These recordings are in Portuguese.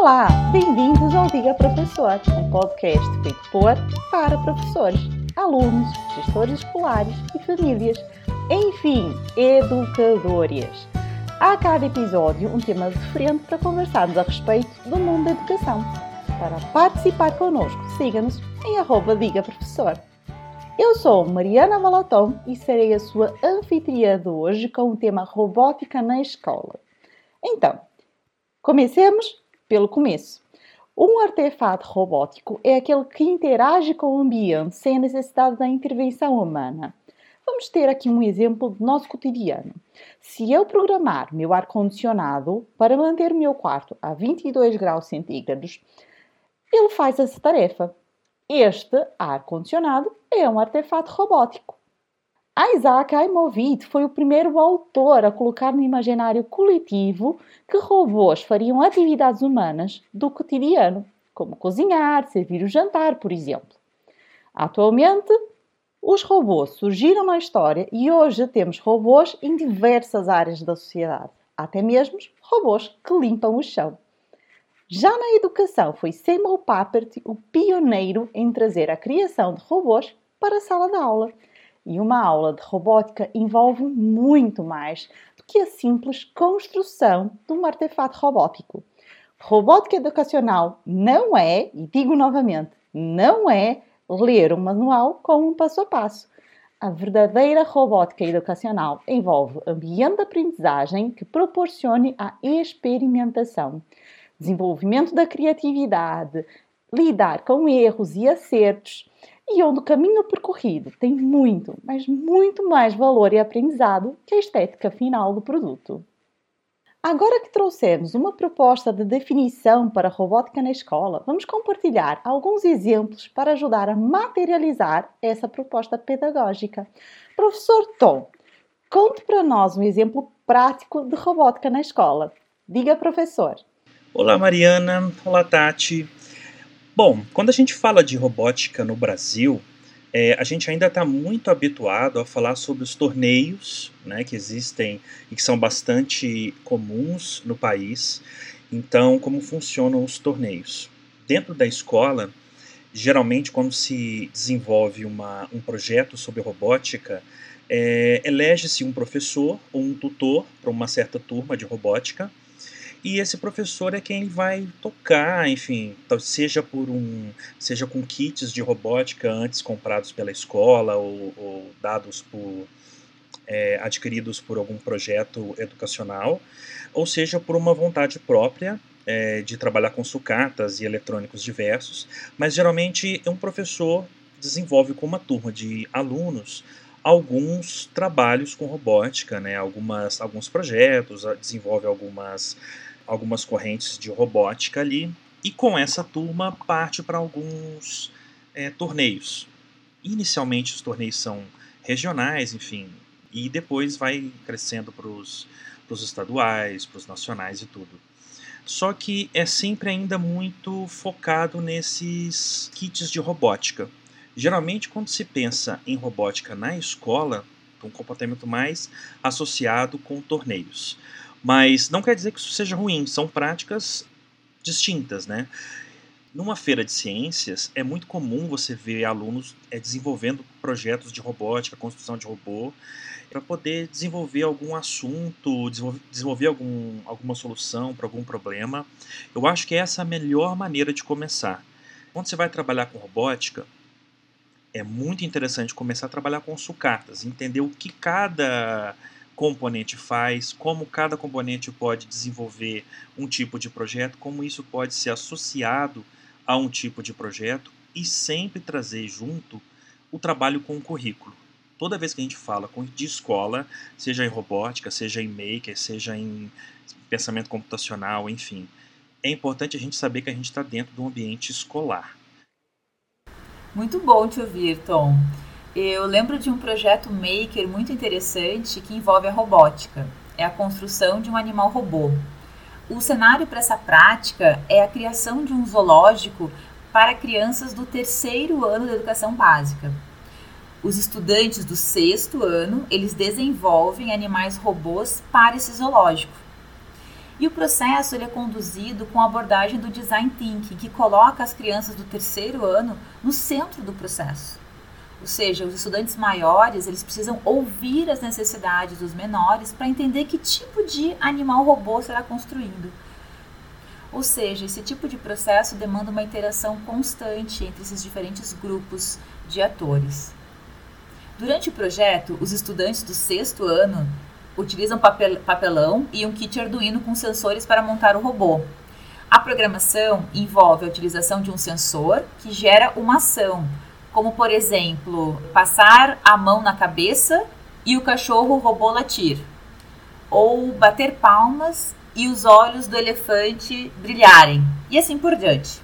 Olá, bem-vindos ao Diga Professor, um podcast feito por para professores, alunos, gestores escolares e famílias, enfim, educadores. A cada episódio um tema diferente para conversarmos a respeito do mundo da educação. Para participar connosco, siga-nos em arroba Diga Professor. Eu sou Mariana Valatom e serei a sua anfitriã de hoje com o tema Robótica na Escola. Então, comecemos pelo começo. Um artefato robótico é aquele que interage com o ambiente sem a necessidade da intervenção humana. Vamos ter aqui um exemplo do nosso cotidiano. Se eu programar meu ar-condicionado para manter o meu quarto a 22 graus centígrados, ele faz essa tarefa. Este ar-condicionado é um artefato robótico. Isaac Asimov foi o primeiro autor a colocar no imaginário coletivo que robôs fariam atividades humanas do cotidiano, como cozinhar, servir o jantar, por exemplo. Atualmente, os robôs surgiram na história e hoje temos robôs em diversas áreas da sociedade, até mesmo robôs que limpam o chão. Já na educação, foi Seymour Papert o pioneiro em trazer a criação de robôs para a sala de aula e uma aula de robótica envolve muito mais do que a simples construção de um artefato robótico. Robótica educacional não é, e digo novamente, não é ler um manual com um passo a passo. A verdadeira robótica educacional envolve ambiente de aprendizagem que proporcione a experimentação, desenvolvimento da criatividade, lidar com erros e acertos, e onde o caminho percorrido tem muito, mas muito mais valor e aprendizado que a estética final do produto. Agora que trouxemos uma proposta de definição para robótica na escola, vamos compartilhar alguns exemplos para ajudar a materializar essa proposta pedagógica. Professor Tom, conte para nós um exemplo prático de robótica na escola. Diga, professor. Olá, Mariana. Olá, Tati. Bom, quando a gente fala de robótica no Brasil, é, a gente ainda está muito habituado a falar sobre os torneios né, que existem e que são bastante comuns no país. Então, como funcionam os torneios? Dentro da escola, geralmente, quando se desenvolve uma, um projeto sobre robótica, é, elege-se um professor ou um tutor para uma certa turma de robótica e esse professor é quem vai tocar, enfim, seja por um, seja com kits de robótica antes comprados pela escola ou, ou dados por é, adquiridos por algum projeto educacional, ou seja por uma vontade própria é, de trabalhar com sucatas e eletrônicos diversos, mas geralmente um professor desenvolve com uma turma de alunos alguns trabalhos com robótica, né, algumas, alguns projetos, desenvolve algumas algumas correntes de robótica ali, e com essa turma parte para alguns é, torneios. Inicialmente os torneios são regionais, enfim, e depois vai crescendo para os estaduais, para os nacionais e tudo. Só que é sempre ainda muito focado nesses kits de robótica. Geralmente, quando se pensa em robótica na escola, um comportamento mais associado com torneios. Mas não quer dizer que isso seja ruim, são práticas distintas, né? Numa feira de ciências, é muito comum você ver alunos é, desenvolvendo projetos de robótica, construção de robô, para poder desenvolver algum assunto, desenvolver, desenvolver algum, alguma solução para algum problema. Eu acho que essa é a melhor maneira de começar. Quando você vai trabalhar com robótica, é muito interessante começar a trabalhar com sucatas, entender o que cada componente faz, como cada componente pode desenvolver um tipo de projeto, como isso pode ser associado a um tipo de projeto e sempre trazer junto o trabalho com o currículo. Toda vez que a gente fala de escola, seja em robótica, seja em maker, seja em pensamento computacional, enfim, é importante a gente saber que a gente está dentro de um ambiente escolar. Muito bom te ouvir, Tom. Eu lembro de um projeto maker muito interessante que envolve a robótica. É a construção de um animal robô. O cenário para essa prática é a criação de um zoológico para crianças do terceiro ano da educação básica. Os estudantes do sexto ano, eles desenvolvem animais robôs para esse zoológico. E o processo ele é conduzido com a abordagem do design thinking, que coloca as crianças do terceiro ano no centro do processo. Ou seja, os estudantes maiores, eles precisam ouvir as necessidades dos menores para entender que tipo de animal robô será construído. Ou seja, esse tipo de processo demanda uma interação constante entre esses diferentes grupos de atores. Durante o projeto, os estudantes do sexto ano utilizam papel, papelão e um kit Arduino com sensores para montar o robô. A programação envolve a utilização de um sensor que gera uma ação, como por exemplo, passar a mão na cabeça e o cachorro robô latir, ou bater palmas e os olhos do elefante brilharem, e assim por diante.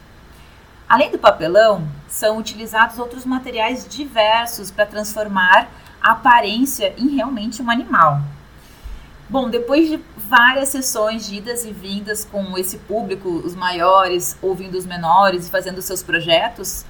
Além do papelão, são utilizados outros materiais diversos para transformar a aparência em realmente um animal. Bom, depois de várias sessões de idas e vindas com esse público, os maiores ouvindo os menores e fazendo seus projetos,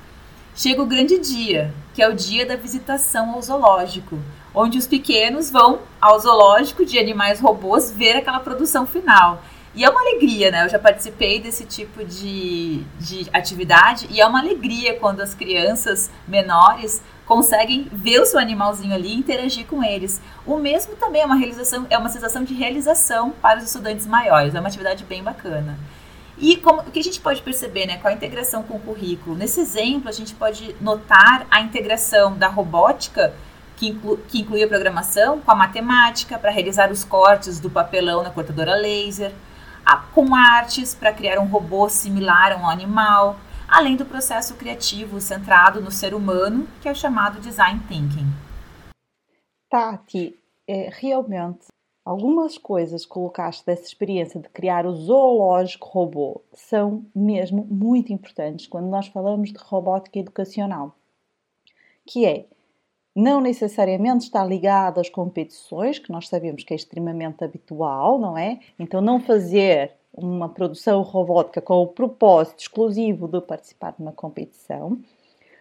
chega o grande dia, que é o dia da visitação ao zoológico, onde os pequenos vão ao zoológico de animais robôs ver aquela produção final. E é uma alegria, né? Eu já participei desse tipo de, de atividade e é uma alegria quando as crianças menores conseguem ver o seu animalzinho ali e interagir com eles. O mesmo também é uma realização, é uma sensação de realização para os estudantes maiores. É uma atividade bem bacana. E como, o que a gente pode perceber né, com a integração com o currículo? Nesse exemplo, a gente pode notar a integração da robótica, que, inclu, que inclui a programação, com a matemática, para realizar os cortes do papelão na cortadora laser, a, com artes, para criar um robô similar a um animal, além do processo criativo centrado no ser humano, que é o chamado design thinking. Tati, é, realmente algumas coisas que colocaste dessa experiência de criar o zoológico robô são mesmo muito importantes quando nós falamos de robótica educacional, que é não necessariamente está ligado às competições, que nós sabemos que é extremamente habitual, não é? Então, não fazer uma produção robótica com o propósito exclusivo de participar numa competição,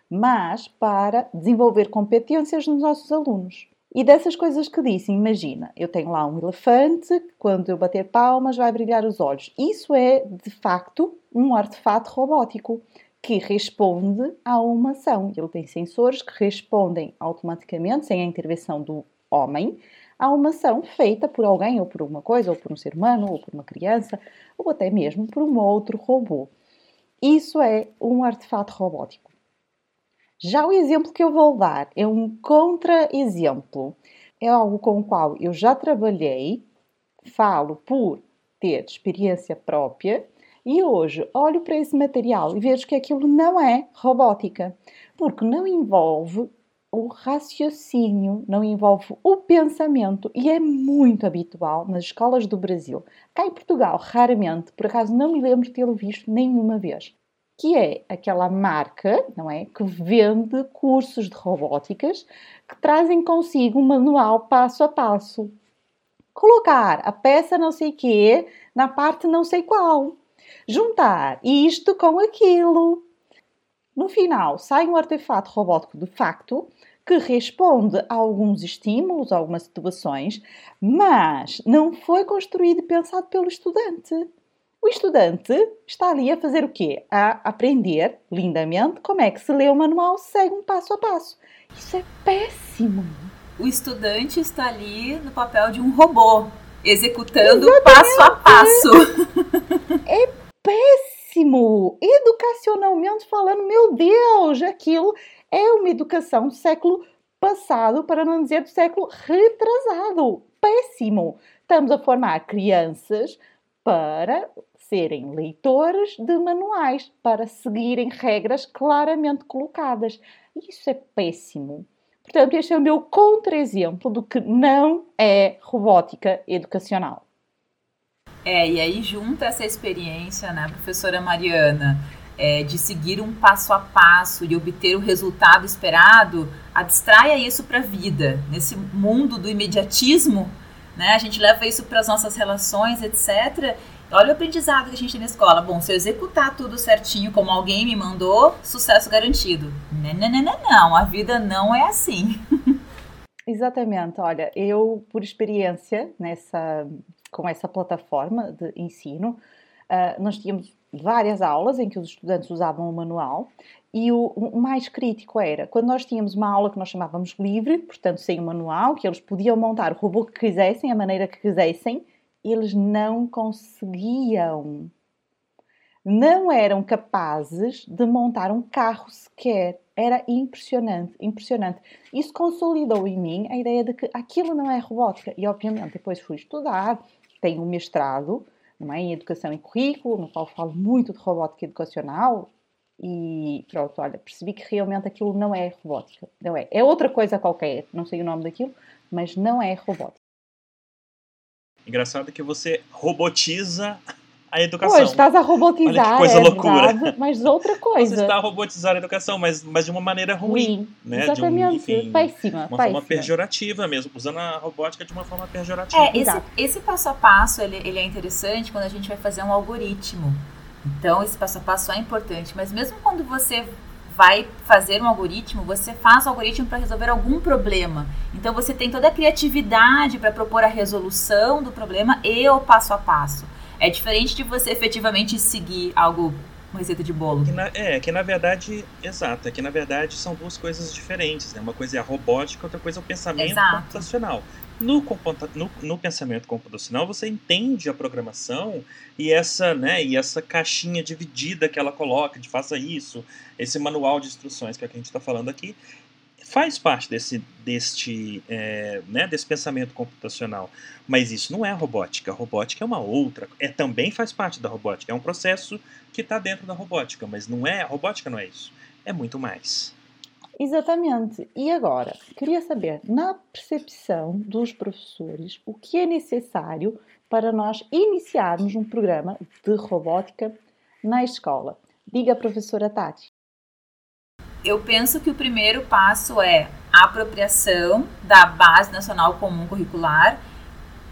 mas para desenvolver competências nos nossos alunos. E dessas coisas que disse, imagina, eu tenho lá um elefante, quando eu bater palmas vai brilhar os olhos. Isso é, de facto, um artefato robótico que responde a uma ação. Ele tem sensores que respondem automaticamente, sem a intervenção do homem, a uma ação feita por alguém, ou por uma coisa, ou por um ser humano, ou por uma criança, ou até mesmo por um outro robô. Isso é um artefato robótico. Já o exemplo que eu vou dar é um contra-exemplo. É algo com o qual eu já trabalhei, falo por ter experiência própria e hoje olho para esse material e vejo que aquilo não é robótica, porque não envolve o raciocínio, não envolve o pensamento e é muito habitual nas escolas do Brasil. Cá em Portugal, raramente, por acaso não me lembro de tê-lo visto nenhuma vez. Que é aquela marca, não é? Que vende cursos de robóticas que trazem consigo um manual passo a passo. Colocar a peça não sei quê na parte não sei qual juntar isto com aquilo. No final, sai um artefato robótico de facto que responde a alguns estímulos, a algumas situações, mas não foi construído e pensado pelo estudante. O estudante está ali a fazer o quê? A aprender lindamente como é que se lê o manual, segue um passo a passo. Isso é péssimo. O estudante está ali no papel de um robô, executando Exatamente. passo a passo. É péssimo! Educacionalmente falando, meu Deus, aquilo é uma educação do século passado, para não dizer do século retrasado. Péssimo! Estamos a formar crianças para serem leitores de manuais, para seguirem regras claramente colocadas. Isso é péssimo. Portanto, este é o meu contra-exemplo do que não é robótica educacional. É, e aí junta essa experiência, né, professora Mariana, é, de seguir um passo a passo e obter o resultado esperado, abstraia isso para a vida. Nesse mundo do imediatismo, né, a gente leva isso para as nossas relações, etc. Olha o aprendizado que a gente tem na escola. Bom, se eu executar tudo certinho como alguém me mandou, sucesso garantido. Não, não, não, não. A vida não é assim. Exatamente. Olha, eu, por experiência nessa com essa plataforma de ensino. Uh, nós tínhamos várias aulas em que os estudantes usavam o manual e o, o, mais crítico era quando nós tínhamos uma aula que nós chamávamos livre, portanto sem o manual, que eles podiam montar o robô que quisessem, a maneira que quisessem, eles não conseguiam. Não eram capazes de montar um carro sequer. Era impressionante, impressionante. Isso consolidou em mim a ideia de que aquilo não é robótica. E, obviamente, depois fui estudar, tenho um mestrado não é? em Educação e Currículo, no qual falo muito de robótica educacional. E pronto, olha, percebi que realmente aquilo não é robótica. Não é. É outra coisa qualquer, não sei o nome daquilo, mas não é robótica. Engraçado que você robotiza a educação. Pois, estás a robotizar, Olha que coisa é loucura. Verdade, mas outra coisa. Você está a robotizar a educação, mas, mas de uma maneira ruim. ruim. Né? Exatamente, de um, enfim, péssima. Uma péssima. forma pejorativa mesmo, usando a robótica de uma forma pejorativa. É, esse, esse passo a passo, ele, ele é interessante quando a gente vai fazer um algoritmo. Então, esse passo a passo é importante, mas mesmo quando você vai fazer um algoritmo, você faz o algoritmo para resolver algum problema. Então você tem toda a criatividade para propor a resolução do problema e o passo a passo. É diferente de você efetivamente seguir algo, uma receita de bolo. Que na, é, que na verdade, exato, é que na verdade são duas coisas diferentes. Né? Uma coisa é a robótica, outra coisa é o pensamento exato. computacional. No, no, pensamento computacional, você entende a programação e essa, né, e essa caixinha dividida que ela coloca de faça isso, esse manual de instruções que, é que a gente está falando aqui, faz parte desse, deste, é, né, desse pensamento computacional. Mas isso não é robótica. A robótica é uma outra. É, também faz parte da robótica. É um processo que está dentro da robótica, mas não é. A robótica não é isso. É muito mais. Exatamente. E agora, queria saber, na percepção dos professores, o que é necessário para nós iniciarmos um programa de robótica na escola? Diga, professora Tati. Eu penso que o primeiro passo é a apropriação da Base Nacional Comum Curricular,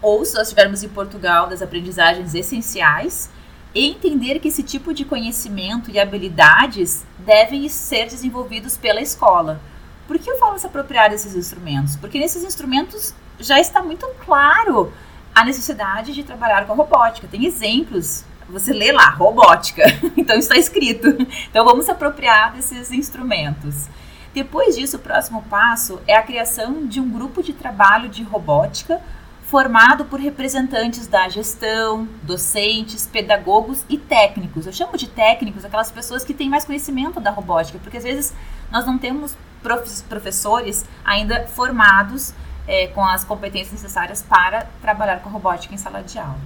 ou se nós estivermos em Portugal, das aprendizagens essenciais, entender que esse tipo de conhecimento e habilidades devem ser desenvolvidos pela escola. Por que eu falo se apropriar desses instrumentos? Porque nesses instrumentos já está muito claro a necessidade de trabalhar com robótica. Tem exemplos. Você lê lá, robótica. Então está escrito. Então vamos se apropriar desses instrumentos. Depois disso, o próximo passo é a criação de um grupo de trabalho de robótica formado por representantes da gestão, docentes, pedagogos e técnicos. Eu chamo de técnicos aquelas pessoas que têm mais conhecimento da robótica, porque às vezes nós não temos professores ainda formados é, com as competências necessárias para trabalhar com robótica em sala de aula.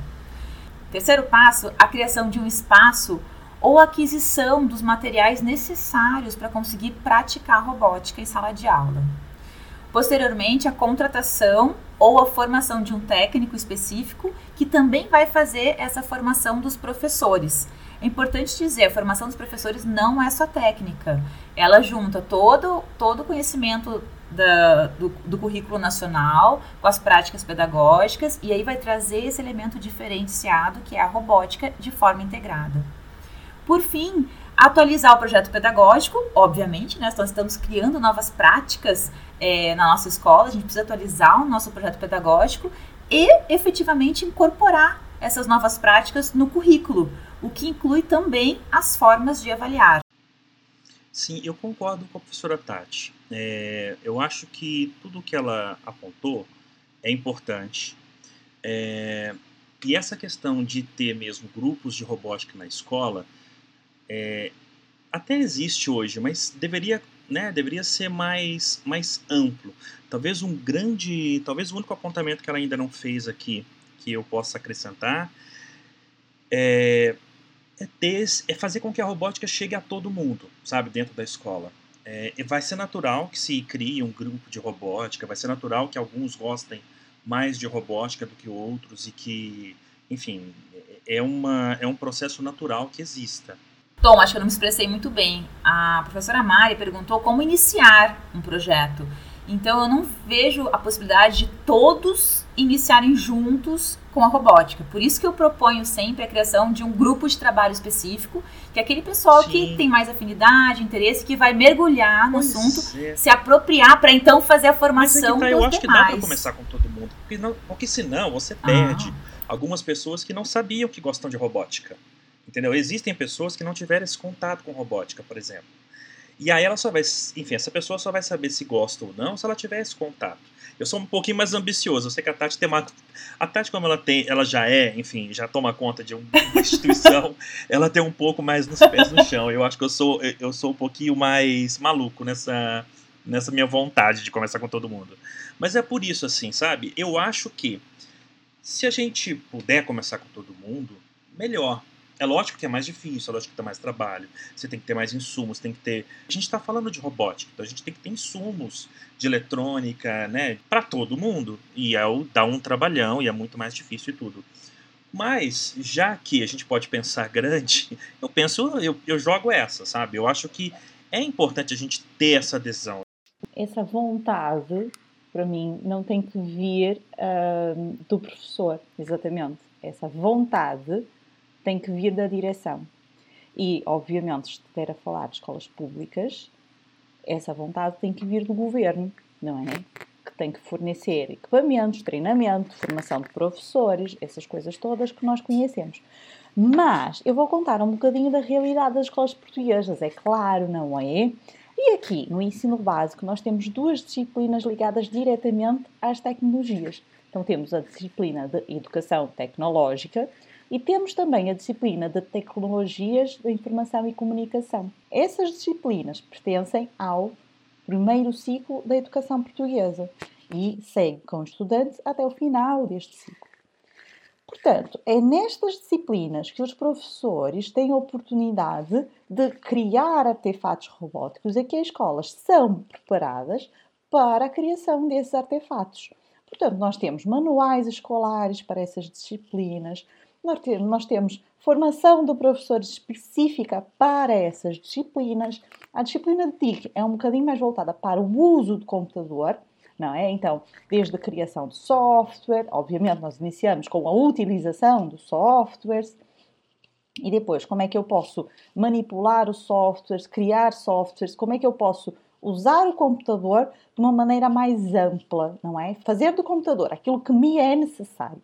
Terceiro passo, a criação de um espaço ou aquisição dos materiais necessários para conseguir praticar robótica em sala de aula. Posteriormente, a contratação ou a formação de um técnico específico que também vai fazer essa formação dos professores. É importante dizer, a formação dos professores não é só técnica. Ela junta todo todo o conhecimento da, do, do, currículo nacional com as práticas pedagógicas e aí vai trazer esse elemento diferenciado que é a robótica de forma integrada. Por fim, atualizar o projeto pedagógico, obviamente, né? Nós estamos criando novas práticas é, na nossa escola, a gente precisa atualizar o nosso projeto pedagógico e efetivamente incorporar essas novas práticas no currículo, o que inclui também as formas de avaliar. Sim, eu concordo com a professora Tati. É, eu acho que tudo que ela apontou é importante. É, e essa questão de ter mesmo grupos de robótica na escola é, até existe hoje, mas deveria né, deveria ser mais, mais amplo. Talvez um grande, talvez o único apontamento que ela ainda não fez aqui, que eu possa acrescentar, é, é, ter, é fazer com que a robótica chegue a todo mundo, sabe, dentro da escola. É, vai ser natural que se crie um grupo de robótica, vai ser natural que alguns gostem mais de robótica do que outros e que, enfim, é, uma, é um processo natural que exista. Tom, acho que eu não me expressei muito bem. A professora Mari perguntou como iniciar um projeto. Então eu não vejo a possibilidade de todos iniciarem juntos com a robótica. Por isso que eu proponho sempre a criação de um grupo de trabalho específico, que é aquele pessoal Sim. que tem mais afinidade, interesse, que vai mergulhar no pois assunto, é. se apropriar para então fazer a formação Mas é tá, Eu acho demais. que dá para começar com todo mundo, porque, não, porque senão você perde ah. algumas pessoas que não sabiam que gostam de robótica. Entendeu? Existem pessoas que não tiveram esse contato com robótica, por exemplo. E aí ela só vai, enfim, essa pessoa só vai saber se gosta ou não se ela tiver esse contato. Eu sou um pouquinho mais ambicioso. Eu sei que a Tati tem uma, a Tati como ela tem, ela já é, enfim, já toma conta de uma instituição, ela tem um pouco mais nos pés no chão. Eu acho que eu sou eu sou um pouquinho mais maluco nessa nessa minha vontade de conversar com todo mundo. Mas é por isso assim, sabe? Eu acho que se a gente puder conversar com todo mundo, melhor. É lógico que é mais difícil, é lógico que dá mais trabalho, você tem que ter mais insumos, tem que ter. A gente está falando de robótica, então a gente tem que ter insumos de eletrônica, né, para todo mundo. E é o, dá um trabalhão e é muito mais difícil e tudo. Mas, já que a gente pode pensar grande, eu penso, eu, eu jogo essa, sabe? Eu acho que é importante a gente ter essa adesão. Essa vontade, para mim, não tem que vir uh, do professor, exatamente. Essa vontade tem que vir da direção. E, obviamente, se estiver a falar de escolas públicas, essa vontade tem que vir do governo, não é? Que tem que fornecer equipamentos, treinamento, formação de professores, essas coisas todas que nós conhecemos. Mas eu vou contar um bocadinho da realidade das escolas portuguesas, é claro, não é? E aqui, no ensino básico, nós temos duas disciplinas ligadas diretamente às tecnologias. Então, temos a disciplina de Educação Tecnológica, e temos também a disciplina de Tecnologias da Informação e Comunicação. Essas disciplinas pertencem ao primeiro ciclo da educação portuguesa e seguem com os estudantes até o final deste ciclo. Portanto, é nestas disciplinas que os professores têm a oportunidade de criar artefatos robóticos e que as escolas são preparadas para a criação desses artefatos. Portanto, nós temos manuais escolares para essas disciplinas, nós temos formação de professores específica para essas disciplinas. A disciplina de TIC é um bocadinho mais voltada para o uso do computador, não é? Então, desde a criação de software, obviamente nós iniciamos com a utilização dos softwares, e depois como é que eu posso manipular os softwares, criar softwares, como é que eu posso usar o computador de uma maneira mais ampla, não é? Fazer do computador aquilo que me é necessário.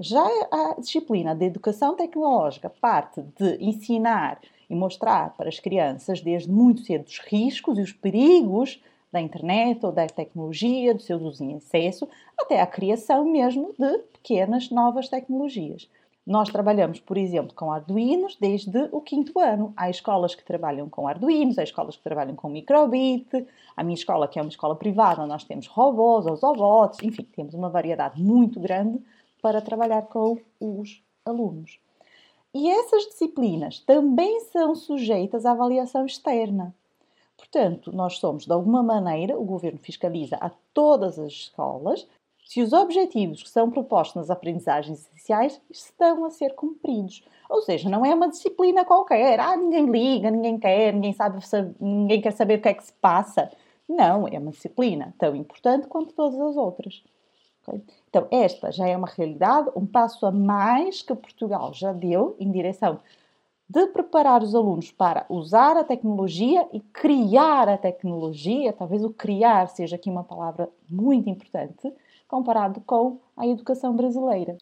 Já a disciplina de educação tecnológica parte de ensinar e mostrar para as crianças desde muito cedo os riscos e os perigos da internet ou da tecnologia, do seu uso em excesso, até a criação mesmo de pequenas novas tecnologias. Nós trabalhamos, por exemplo, com Arduinos desde o quinto ano. Há escolas que trabalham com Arduinos, há escolas que trabalham com microbit. A minha escola, que é uma escola privada, nós temos robôs, os robots, enfim, temos uma variedade muito grande para trabalhar com os alunos. E essas disciplinas também são sujeitas à avaliação externa. Portanto, nós somos, de alguma maneira, o governo fiscaliza a todas as escolas se os objetivos que são propostos nas aprendizagens essenciais estão a ser cumpridos. Ou seja, não é uma disciplina qualquer. Ah, ninguém liga, ninguém quer, ninguém sabe, ninguém quer saber o que é que se passa. Não, é uma disciplina tão importante quanto todas as outras. Okay? Então, esta já é uma realidade, um passo a mais que Portugal já deu em direção de preparar os alunos para usar a tecnologia e criar a tecnologia. Talvez o criar seja aqui uma palavra muito importante, comparado com a educação brasileira.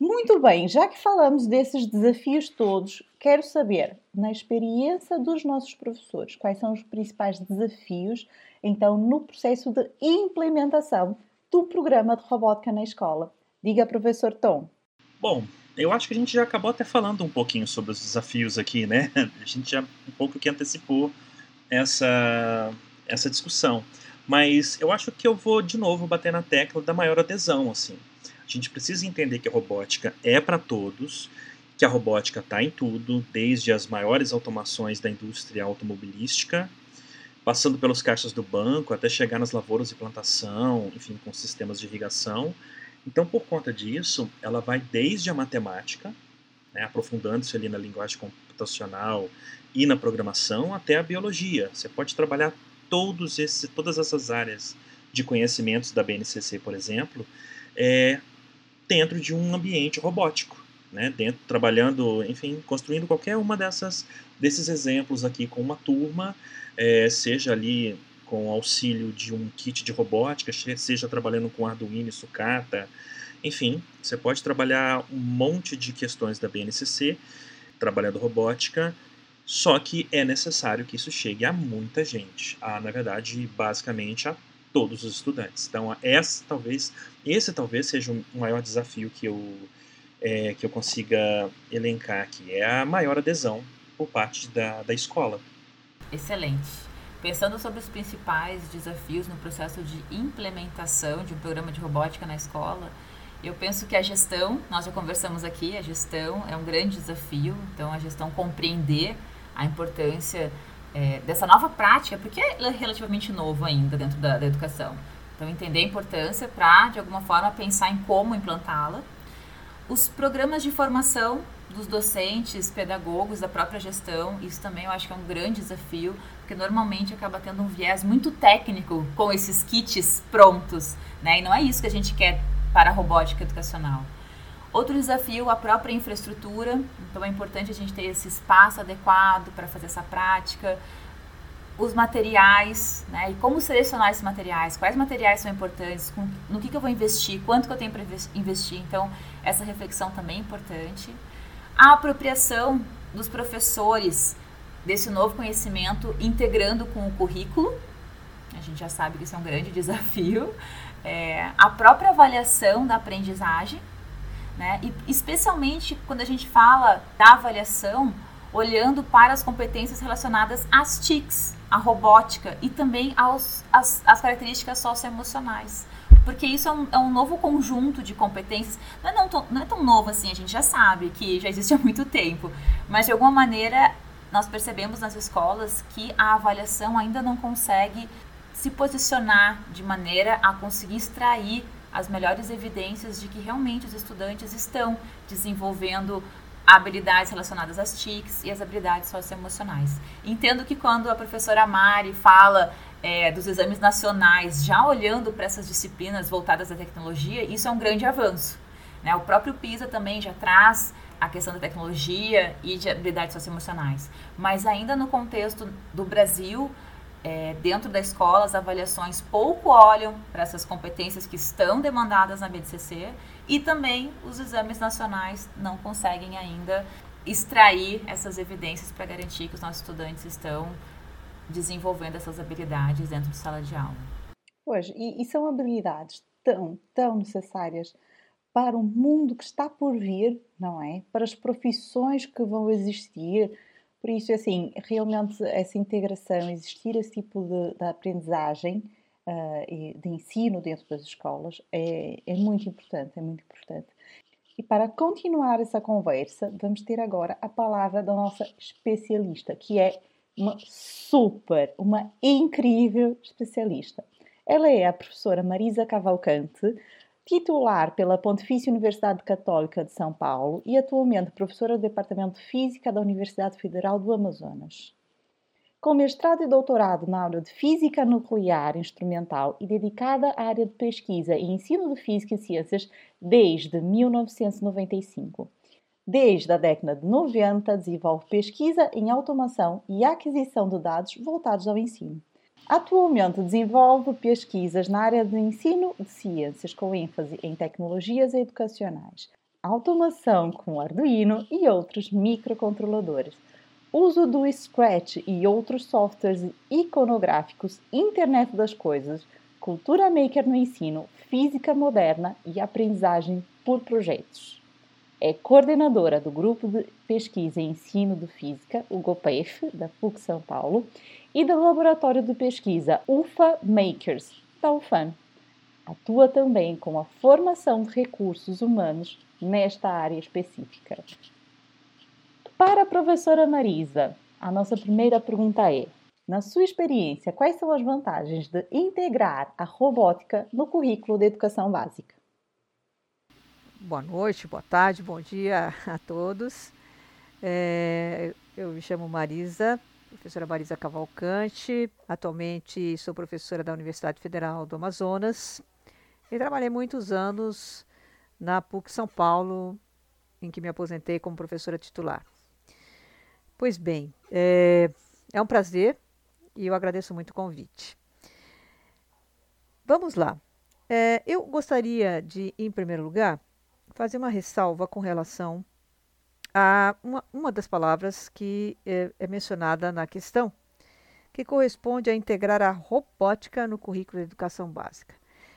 Muito bem, já que falamos desses desafios todos, quero saber, na experiência dos nossos professores, quais são os principais desafios, então, no processo de implementação do programa de robótica na escola. Diga, professor Tom. Bom, eu acho que a gente já acabou até falando um pouquinho sobre os desafios aqui, né? A gente já um pouco que antecipou essa, essa discussão. Mas eu acho que eu vou de novo bater na tecla da maior adesão, assim. A gente precisa entender que a robótica é para todos, que a robótica está em tudo, desde as maiores automações da indústria automobilística passando pelos caixas do banco até chegar nas lavouras de plantação, enfim, com sistemas de irrigação. Então, por conta disso, ela vai desde a matemática, né, aprofundando-se ali na linguagem computacional e na programação, até a biologia. Você pode trabalhar todos esse, todas essas áreas de conhecimentos da BNCC, por exemplo, é, dentro de um ambiente robótico, né? dentro, trabalhando, enfim, construindo qualquer uma dessas desses exemplos aqui com uma turma, é, seja ali com auxílio de um kit de robótica, seja trabalhando com Arduino e sucata, enfim, você pode trabalhar um monte de questões da BNCC, trabalhando robótica, só que é necessário que isso chegue a muita gente, a, na verdade, basicamente a todos os estudantes. Então, essa talvez, esse talvez seja o maior desafio que eu, é, que eu consiga elencar aqui, é a maior adesão por parte da, da escola. Excelente. Pensando sobre os principais desafios no processo de implementação de um programa de robótica na escola, eu penso que a gestão, nós já conversamos aqui, a gestão é um grande desafio, então a gestão compreender a importância é, dessa nova prática, porque é relativamente novo ainda dentro da, da educação. Então, entender a importância para, de alguma forma, pensar em como implantá-la. Os programas de formação dos docentes, pedagogos, da própria gestão, isso também eu acho que é um grande desafio, porque normalmente acaba tendo um viés muito técnico com esses kits prontos, né? E não é isso que a gente quer para a robótica educacional. Outro desafio, a própria infraestrutura. Então é importante a gente ter esse espaço adequado para fazer essa prática. Os materiais, né? E como selecionar esses materiais? Quais materiais são importantes? No que, que eu vou investir? Quanto que eu tenho para investir? Então, essa reflexão também é importante. A apropriação dos professores desse novo conhecimento, integrando com o currículo. A gente já sabe que isso é um grande desafio. É, a própria avaliação da aprendizagem né? E especialmente quando a gente fala da avaliação, olhando para as competências relacionadas às TICs, à robótica e também aos, às, às características socioemocionais. Porque isso é um, é um, novo conjunto de competências. Não é, não, não é tão novo assim, a gente já sabe que já existe há muito tempo. Mas de alguma maneira nós percebemos nas escolas que a avaliação ainda não consegue se posicionar de maneira a conseguir extrair as melhores evidências de que realmente os estudantes estão desenvolvendo habilidades relacionadas às TICs e as habilidades socioemocionais. Entendo que quando a professora Mari fala é, dos exames nacionais, já olhando para essas disciplinas voltadas à tecnologia, isso é um grande avanço. Né? O próprio PISA também já traz a questão da tecnologia e de habilidades socioemocionais. Mas ainda no contexto do Brasil, é, dentro da escola, as avaliações pouco olham para essas competências que estão demandadas na BDCC e também os exames nacionais não conseguem ainda extrair essas evidências para garantir que os nossos estudantes estão desenvolvendo essas habilidades dentro de sala de aula. Pois, e, e são habilidades tão, tão necessárias para o mundo que está por vir, não é? Para as profissões que vão existir, por isso, assim, realmente essa integração, existir esse tipo de, de aprendizagem uh, e de ensino dentro das escolas é, é muito importante, é muito importante. E para continuar essa conversa, vamos ter agora a palavra da nossa especialista, que é uma super, uma incrível especialista. Ela é a professora Marisa Cavalcante, titular pela Pontifícia Universidade Católica de São Paulo e atualmente professora do Departamento de Física da Universidade Federal do Amazonas. Com mestrado e doutorado na área de Física Nuclear Instrumental e dedicada à área de pesquisa e ensino de Física e Ciências desde 1995. Desde a década de 90, desenvolve pesquisa em automação e aquisição de dados voltados ao ensino. Atualmente desenvolve pesquisas na área de ensino de ciências com ênfase em tecnologias educacionais, automação com Arduino e outros microcontroladores, uso do Scratch e outros softwares iconográficos, Internet das Coisas, cultura maker no ensino, física moderna e aprendizagem por projetos. É coordenadora do Grupo de Pesquisa e Ensino de Física, o GOPEF, da PUC São Paulo, e do Laboratório de Pesquisa UFA Makers, da UFAM. Atua também com a formação de recursos humanos nesta área específica. Para a professora Marisa, a nossa primeira pergunta é: na sua experiência, quais são as vantagens de integrar a robótica no currículo de educação básica? Boa noite, boa tarde, bom dia a todos. É, eu me chamo Marisa professora Marisa Cavalcante. Atualmente sou professora da Universidade Federal do Amazonas e trabalhei muitos anos na PUC São Paulo, em que me aposentei como professora titular. Pois bem, é, é um prazer e eu agradeço muito o convite. Vamos lá. É, eu gostaria de, em primeiro lugar, fazer uma ressalva com relação a uma, uma das palavras que é, é mencionada na questão, que corresponde a integrar a robótica no currículo de educação básica.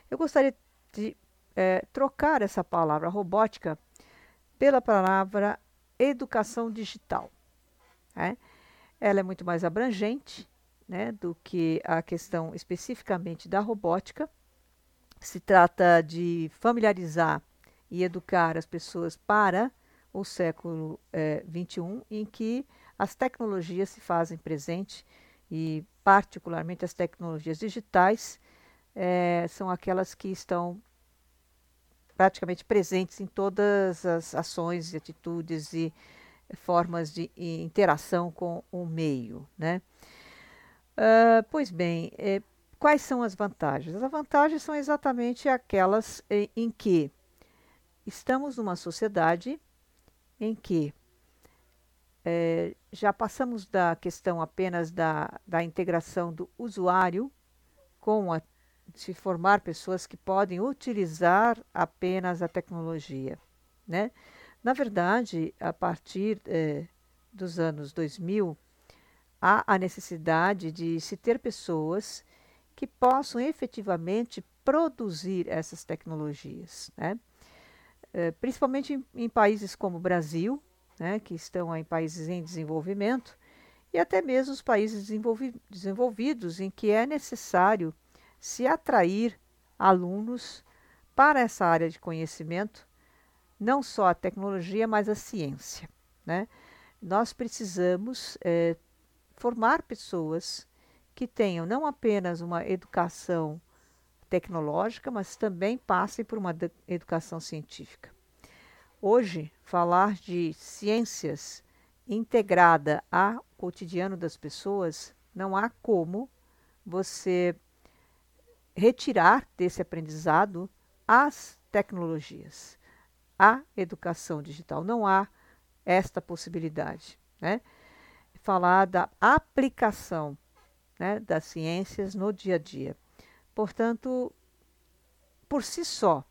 Eu gostaria de é, trocar essa palavra robótica pela palavra educação digital. Né? Ela é muito mais abrangente né, do que a questão especificamente da robótica. Se trata de familiarizar e educar as pessoas para o século XXI, eh, em que as tecnologias se fazem presente e, particularmente, as tecnologias digitais eh, são aquelas que estão praticamente presentes em todas as ações e atitudes e formas de interação com o meio. Né? Uh, pois bem, eh, quais são as vantagens? As vantagens são exatamente aquelas em que estamos numa sociedade em que é, já passamos da questão apenas da, da integração do usuário com a, se formar pessoas que podem utilizar apenas a tecnologia. Né? Na verdade, a partir é, dos anos 2000, há a necessidade de se ter pessoas que possam efetivamente produzir essas tecnologias. Né? Eh, principalmente em, em, países como o Brasil, né, que estão em países em desenvolvimento, e até mesmo os países desenvolvi desenvolvidos, em que é necessário se atrair alunos para essa área de conhecimento, não só a tecnologia, mas a ciência. Né? Nós precisamos é, formar pessoas que tenham não apenas uma educação tecnológica, mas também passem por uma educação científica. Hoje, falar de ciências integrada ao cotidiano das pessoas, não há como você retirar desse aprendizado as tecnologias, a educação digital. Não há esta possibilidade. Né? Falar da aplicação né, das ciências no dia a dia. Portanto, por si só,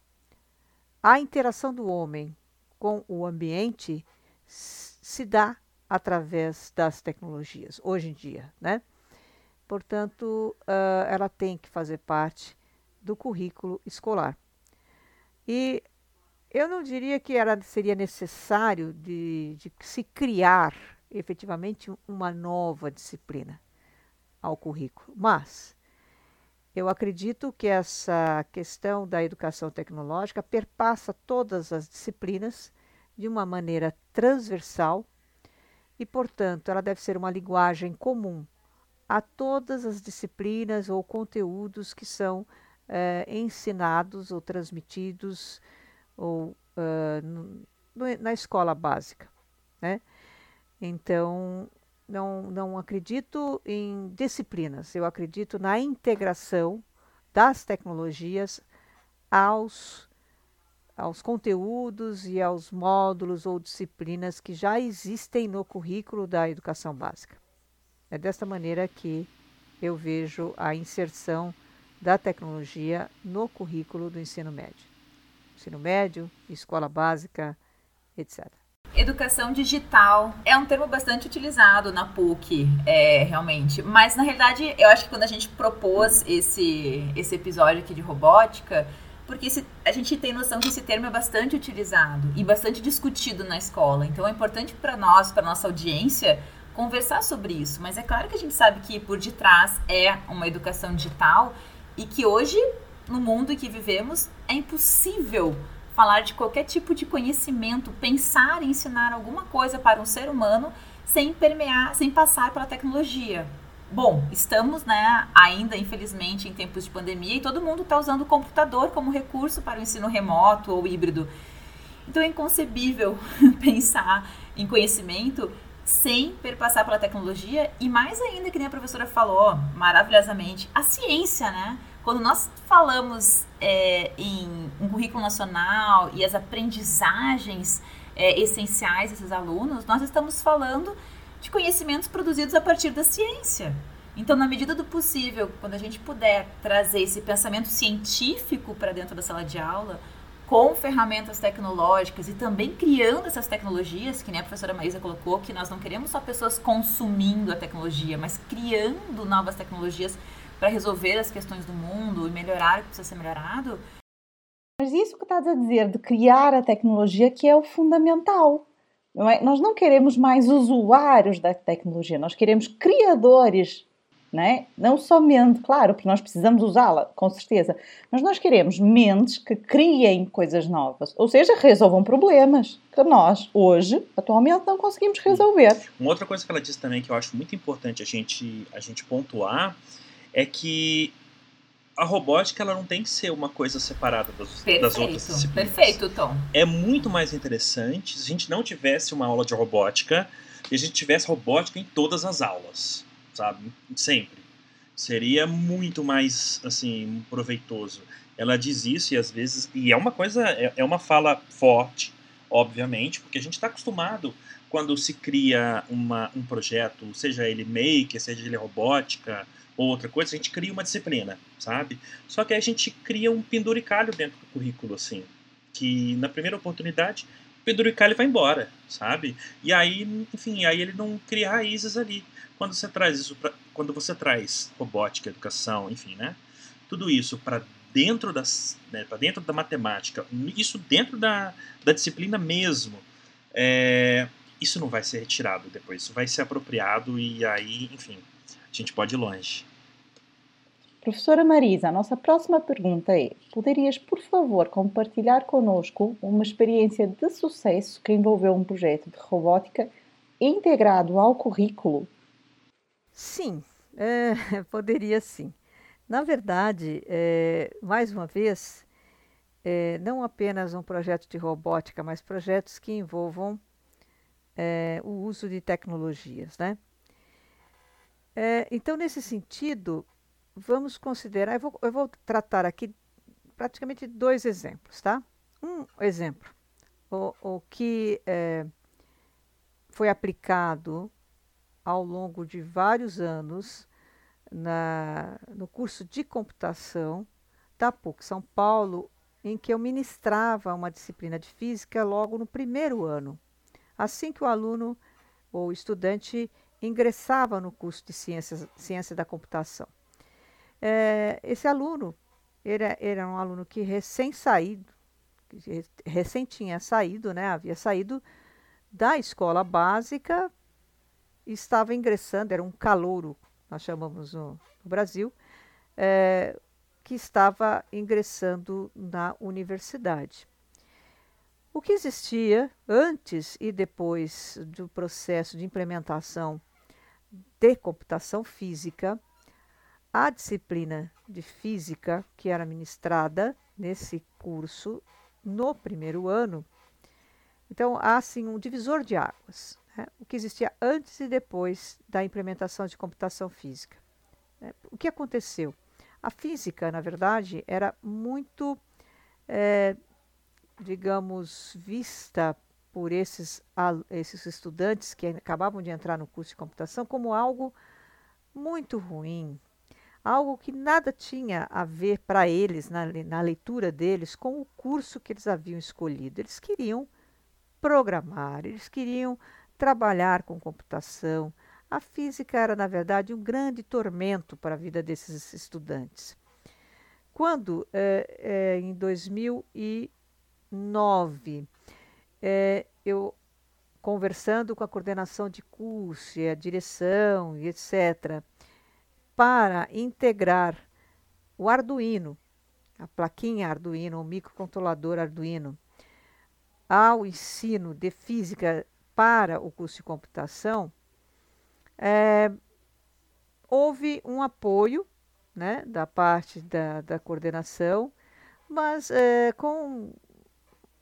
a interação do homem com o ambiente se dá através das tecnologias, hoje em dia, né? Portanto, uh, ela tem que fazer parte do currículo escolar. E eu não diria que era, seria necessário de, de se criar efetivamente uma nova disciplina ao currículo, mas eu acredito que essa questão da educação tecnológica perpassa todas as disciplinas de uma maneira transversal e, portanto, ela deve ser uma linguagem comum a todas as disciplinas ou conteúdos que são eh, ensinados ou transmitidos ou, uh, no, na escola básica. Né? Então, não, não acredito em disciplinas, eu acredito na integração das tecnologias aos, aos conteúdos e aos módulos ou disciplinas que já existem no currículo da educação básica. É desta maneira que eu vejo a inserção da tecnologia no currículo do ensino médio. Ensino médio, escola básica, etc. Educação digital é um termo bastante utilizado na PUC, é, realmente. Mas, na realidade, eu acho que quando a gente propôs esse, esse episódio aqui de robótica, porque esse, a gente tem noção que esse termo é bastante utilizado e bastante discutido na escola. Então, é importante para nós, para nossa audiência, conversar sobre isso. Mas é claro que a gente sabe que por detrás é uma educação digital e que hoje, no mundo em que vivemos, é impossível falar de qualquer tipo de conhecimento, pensar em ensinar alguma coisa para um ser humano sem permear, sem passar pela tecnologia. Bom, estamos né, ainda, infelizmente, em tempos de pandemia e todo mundo está usando o computador como recurso para o ensino remoto ou híbrido. Então é inconcebível pensar em conhecimento sem perpassar pela tecnologia e mais ainda, que nem a professora falou maravilhosamente, a ciência, né? Quando nós falamos é, em um currículo nacional e as aprendizagens é, essenciais desses alunos, nós estamos falando de conhecimentos produzidos a partir da ciência. Então, na medida do possível, quando a gente puder trazer esse pensamento científico para dentro da sala de aula, com ferramentas tecnológicas e também criando essas tecnologias, que nem a professora Maísa colocou, que nós não queremos só pessoas consumindo a tecnologia, mas criando novas tecnologias para resolver as questões do mundo e melhorar o que precisa ser melhorado. Mas isso que estás a dizer de criar a tecnologia que é o fundamental. Não é? Nós não queremos mais usuários da tecnologia, nós queremos criadores não é? Não somente, claro, porque nós precisamos usá-la, com certeza, mas nós queremos mentes que criem coisas novas, ou seja, resolvam problemas que nós, hoje, atualmente, não conseguimos resolver. Uma outra coisa que ela disse também que eu acho muito importante a gente, a gente pontuar é que a robótica ela não tem que ser uma coisa separada das, perfeito, das outras disciplinas. Perfeito, Tom. É muito mais interessante se a gente não tivesse uma aula de robótica e a gente tivesse robótica em todas as aulas sabe? Sempre. Seria muito mais, assim, proveitoso. Ela diz isso e às vezes. E é uma coisa. É, é uma fala forte, obviamente, porque a gente está acostumado quando se cria uma, um projeto, seja ele maker, seja ele robótica ou outra coisa, a gente cria uma disciplina, sabe? Só que a gente cria um penduricalho dentro do currículo, assim, que na primeira oportunidade o penduricalho vai embora, sabe? E aí, enfim, aí ele não cria raízes ali. Quando você traz isso pra, quando você traz robótica, educação, enfim, né? Tudo isso para dentro das, né, para dentro da matemática, isso dentro da, da disciplina mesmo, é, isso não vai ser retirado depois, isso vai ser apropriado e aí, enfim, a gente pode ir longe. Professora Marisa, a nossa próxima pergunta é: poderias, por favor, compartilhar conosco uma experiência de sucesso que envolveu um projeto de robótica integrado ao currículo Sim, é, poderia sim. Na verdade, é, mais uma vez, é, não apenas um projeto de robótica, mas projetos que envolvam o uso de tecnologias, né? Então, nesse sentido, vamos considerar, eu vou, eu vou tratar aqui praticamente dois exemplos, tá? Um exemplo, o, o que é, foi aplicado ao longo de vários anos na, no curso de computação da PUC São Paulo, em que eu ministrava uma disciplina de física logo no primeiro ano, assim que o aluno ou estudante ingressava no curso de ciências, ciência da computação. É, esse aluno era, era um aluno que recém saído, recém tinha saído, né, havia saído da escola básica estava ingressando, era um calouro, nós chamamos no, no Brasil, é, que estava ingressando na universidade. O que existia antes e depois do processo de implementação de computação física, a disciplina de física que era ministrada nesse curso no primeiro ano. Então, há assim um divisor de águas né, o que existia antes e depois da implementação de computação física. Né. O que aconteceu? A física, na verdade, era muito, é, digamos, vista por esses, esses estudantes que acabavam de entrar no curso de computação como algo muito ruim, algo que nada tinha a ver para eles, na, na, leitura deles, com o curso que eles haviam escolhido. Eles queriam programar, eles queriam trabalhar com computação. A física era, na verdade, um grande tormento para a vida desses estudantes. Quando, é, é, em 2009, é, eu conversando com a coordenação de curso e a direção e etc., para integrar o Arduino, a plaquinha Arduino, o microcontrolador Arduino, ao ensino de física para o curso de computação, é, houve um apoio né, da parte da, da coordenação, mas é, com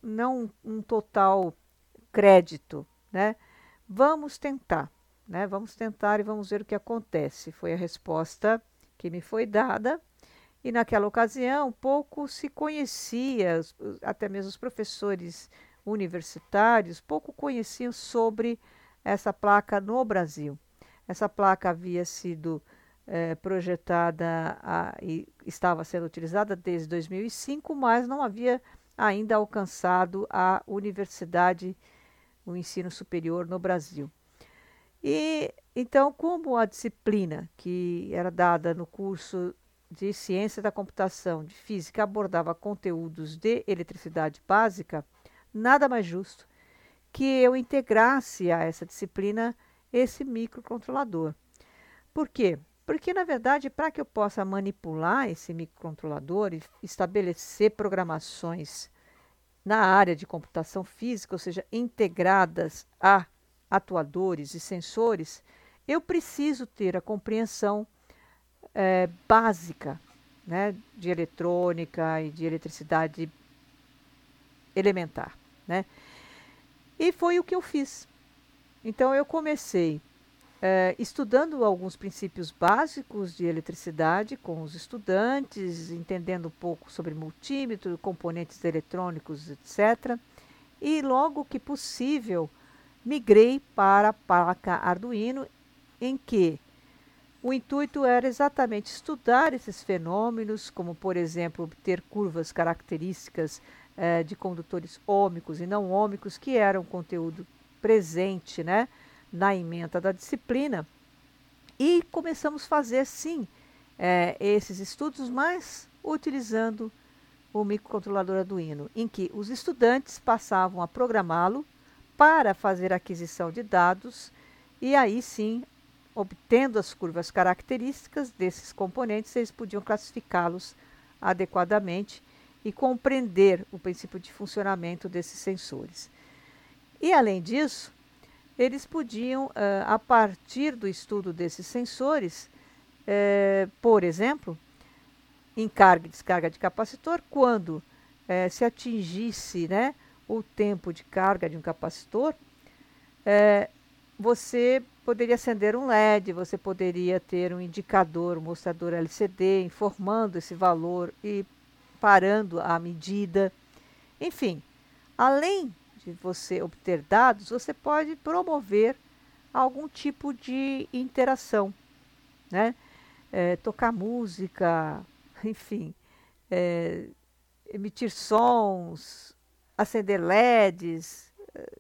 não um total crédito, né? Vamos tentar, né? Vamos tentar e vamos ver o que acontece. Foi a resposta que me foi dada. E naquela ocasião, pouco se conhecia, até mesmo os professores universitários pouco conheciam sobre essa placa no Brasil. Essa placa havia sido é, projetada a, e estava sendo utilizada desde 2005, mas não havia ainda alcançado a universidade, o ensino superior no Brasil. E então, como a disciplina que era dada no curso de ciência da computação, de física, abordava conteúdos de eletricidade básica, nada mais justo que eu integrasse a essa disciplina esse microcontrolador. Por quê? Porque, na verdade, para que eu possa manipular esse microcontrolador e estabelecer programações na área de computação física, ou seja, integradas a atuadores e sensores, eu preciso ter a compreensão é, básica né, de eletrônica e de eletricidade elementar. Né? E foi o que eu fiz. Então eu comecei é, estudando alguns princípios básicos de eletricidade com os estudantes, entendendo um pouco sobre multímetro, componentes eletrônicos, etc. E logo que possível, migrei para a placa Arduino, em que o intuito era exatamente estudar esses fenômenos, como, por exemplo, obter curvas características eh, de condutores ômicos e não ômicos, que era um conteúdo presente né, na ementa da disciplina. E começamos a fazer, sim, eh, esses estudos, mas utilizando o microcontrolador Arduino, em que os estudantes passavam a programá-lo para fazer aquisição de dados e aí sim obtendo as curvas características desses componentes, eles podiam classificá-los adequadamente e compreender o princípio de funcionamento desses sensores. E, além disso, eles podiam, a partir do estudo desses sensores, por exemplo, em carga e descarga de capacitor, quando se atingisse né, o tempo de carga de um capacitor, você poderia acender um LED, você poderia ter um indicador, um mostrador LCD informando esse valor e parando a medida. Enfim, além de você obter dados, você pode promover algum tipo de interação, né? É, tocar música, enfim, é, emitir sons, acender LEDs, é,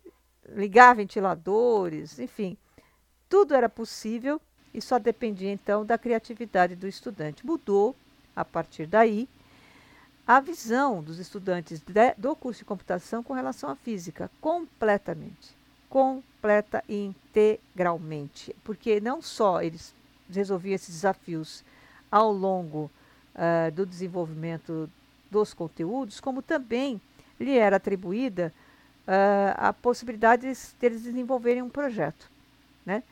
ligar ventiladores, enfim tudo era possível e só dependia então da criatividade do estudante. Mudou, a partir daí, a visão dos estudantes de, do curso de computação com relação à física, completamente. Completa e integralmente. Porque não só eles resolviam esses desafios ao longo uh, do desenvolvimento dos conteúdos, como também lhe era atribuída uh, a possibilidade de eles desenvolverem um projeto. Né?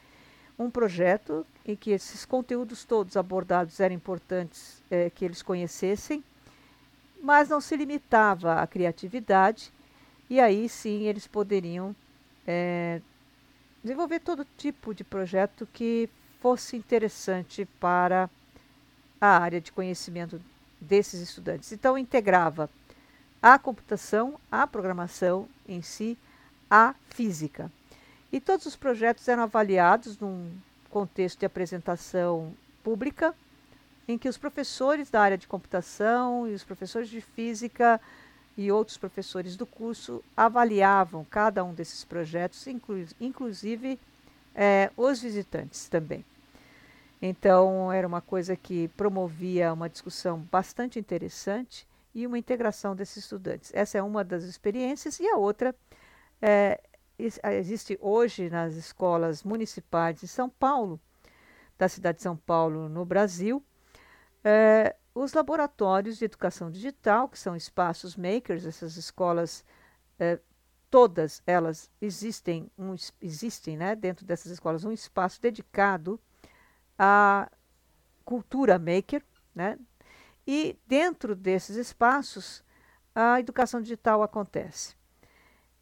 um projeto em que esses conteúdos todos abordados eram importantes é, que eles conhecessem, mas não se limitava à criatividade, e aí sim eles poderiam é, desenvolver todo tipo de projeto que fosse interessante para a área de conhecimento desses estudantes. Então, integrava a computação, a programação em si, a física. E todos os projetos eram avaliados num contexto de apresentação pública, em que os professores da área de computação e os professores de física e outros professores do curso avaliavam cada um desses projetos, inclu inclusive é, os visitantes também. Então, era uma coisa que promovia uma discussão bastante interessante e uma integração desses estudantes. Essa é uma das experiências, e a outra é, existe hoje nas escolas municipais de São Paulo, da cidade de São Paulo, no Brasil, é, os laboratórios de educação digital, que são espaços makers, essas escolas, é, todas elas existem, um, existem né, dentro dessas escolas um espaço dedicado à cultura maker, né? E dentro desses espaços a educação digital acontece.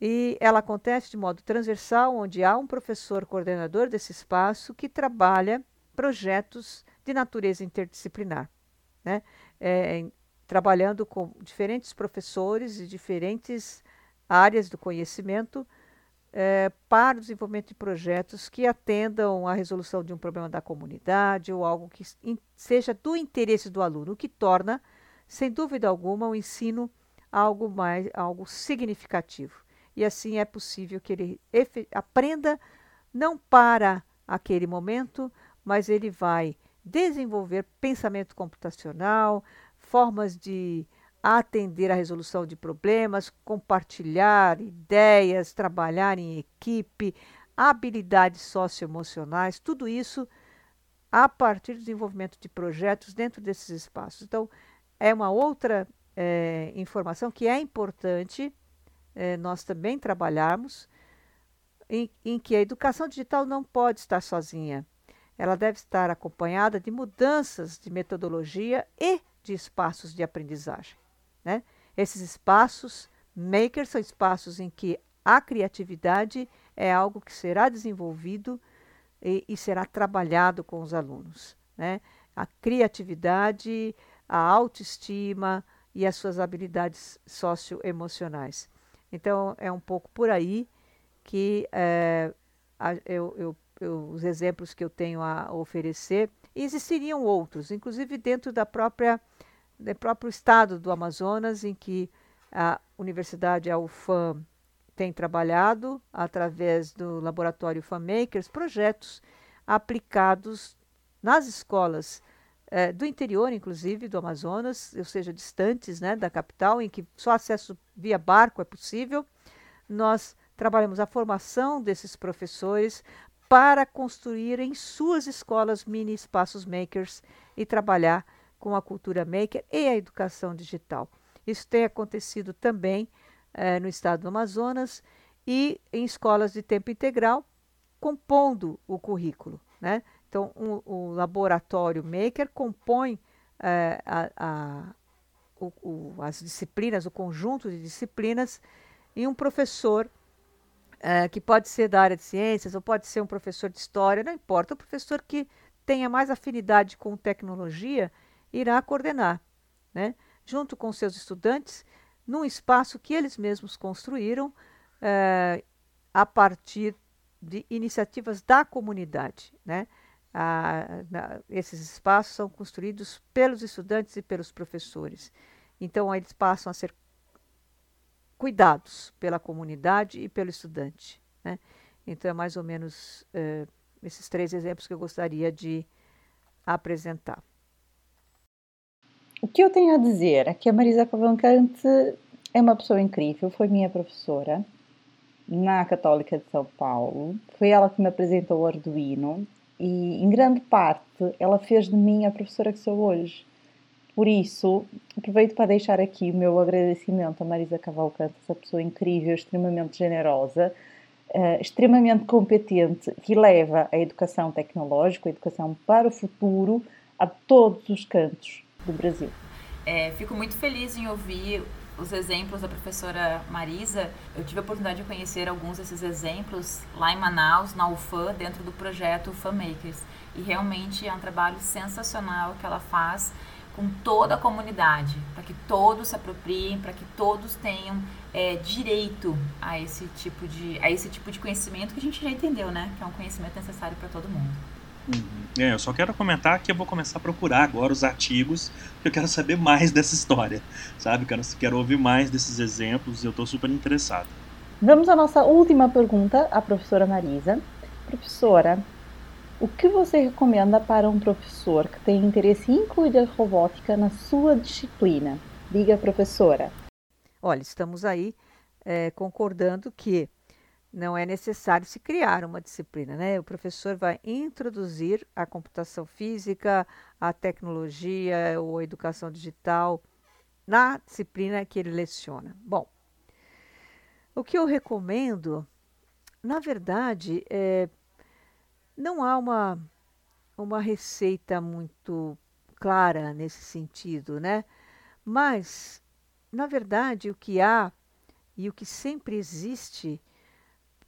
e ela acontece de modo transversal, onde há um professor coordenador desse espaço que trabalha projetos de natureza interdisciplinar, né? É, trabalhando com diferentes professores de diferentes áreas do conhecimento é, para o desenvolvimento de projetos que atendam à resolução de um problema da comunidade ou algo que in, seja do interesse do aluno, o que torna, sem dúvida alguma, o ensino algo mais algo significativo. E assim é possível que ele aprenda não para aquele momento, mas ele vai desenvolver pensamento computacional, formas de atender à resolução de problemas, compartilhar ideias, trabalhar em equipe, habilidades socioemocionais, tudo isso a partir do desenvolvimento de projetos dentro desses espaços. Então, é uma outra é, informação que é importante é, nós também trabalharmos, em, em que a educação digital não pode estar sozinha. Ela deve estar acompanhada de mudanças de metodologia e de espaços de aprendizagem. Né? Esses espaços makers são espaços em que a criatividade é algo que será desenvolvido e, e será trabalhado com os alunos. Né? A criatividade, a autoestima e as suas habilidades socioemocionais. Então, é um pouco por aí que é, a, eu, eu, eu, os exemplos que eu tenho a oferecer, e existiriam outros, inclusive dentro da própria, do próprio estado do Amazonas, em que a Universidade, a UFAM, tem trabalhado, através do laboratório FAMakers, projetos aplicados nas escolas é, do interior, inclusive, do Amazonas, ou seja, distantes né, da capital, em que só acesso via barco é possível. Nós trabalhamos a formação desses professores para construir em suas escolas mini espaços makers e trabalhar com a cultura maker e a educação digital. Isso tem acontecido também é, no estado do Amazonas e em escolas de tempo integral, compondo o currículo. Né? Então, um, o laboratório Maker compõe é, a, a, o, o, as disciplinas, o conjunto de disciplinas, e um professor é, que pode ser da área de ciências ou pode ser um professor de história, não importa, o professor que tenha mais afinidade com tecnologia irá coordenar, né? junto com seus estudantes, num espaço que eles mesmos construíram é, a partir de iniciativas da comunidade. Né? a, na, esses espaços são construídos pelos estudantes e pelos professores. Então, eles passam a ser cuidados pela comunidade e pelo estudante. Né? Então, é mais ou menos eh, esses três exemplos que eu gostaria de apresentar. O que eu tenho a dizer é que a Marisa Cavalcante é uma pessoa incrível, foi minha professora na Católica de São Paulo, foi ela que me apresentou o Arduino e em grande parte ela fez de mim a professora que sou hoje. Por isso, aproveito para deixar aqui o meu agradecimento a Marisa Cavalcante, essa pessoa incrível, extremamente generosa, uh, extremamente competente, que leva a educação tecnológica, a educação para o futuro, a todos os cantos do Brasil. É, fico muito feliz em ouvir os exemplos da professora Marisa, eu tive a oportunidade de conhecer alguns desses exemplos lá em Manaus, na UFAM, dentro do projeto UFAM Makers. E realmente é um trabalho sensacional que ela faz com toda a comunidade, para que todos se apropriem, para que todos tenham é, direito a esse tipo de a esse tipo de conhecimento que a gente já entendeu, né? Que é um conhecimento necessário para todo mundo. Uhum. É, eu só quero comentar que eu vou começar a procurar agora os artigos, porque eu quero saber mais dessa história, sabe? Quero, quero ouvir mais desses exemplos e eu estou super interessado. Vamos à nossa última pergunta, à professora Marisa. Professora, o que você recomenda para um professor que tem interesse em incluir a robótica na sua disciplina? Diga, professora. Olha, estamos aí é, concordando que não é necessário se criar uma disciplina, né? O professor vai introduzir a computação física, a tecnologia ou a educação digital na disciplina que ele leciona. Bom, o que eu recomendo, na verdade, é, não há uma, uma receita muito clara nesse sentido, né? Mas, na verdade, o que há e o que sempre existe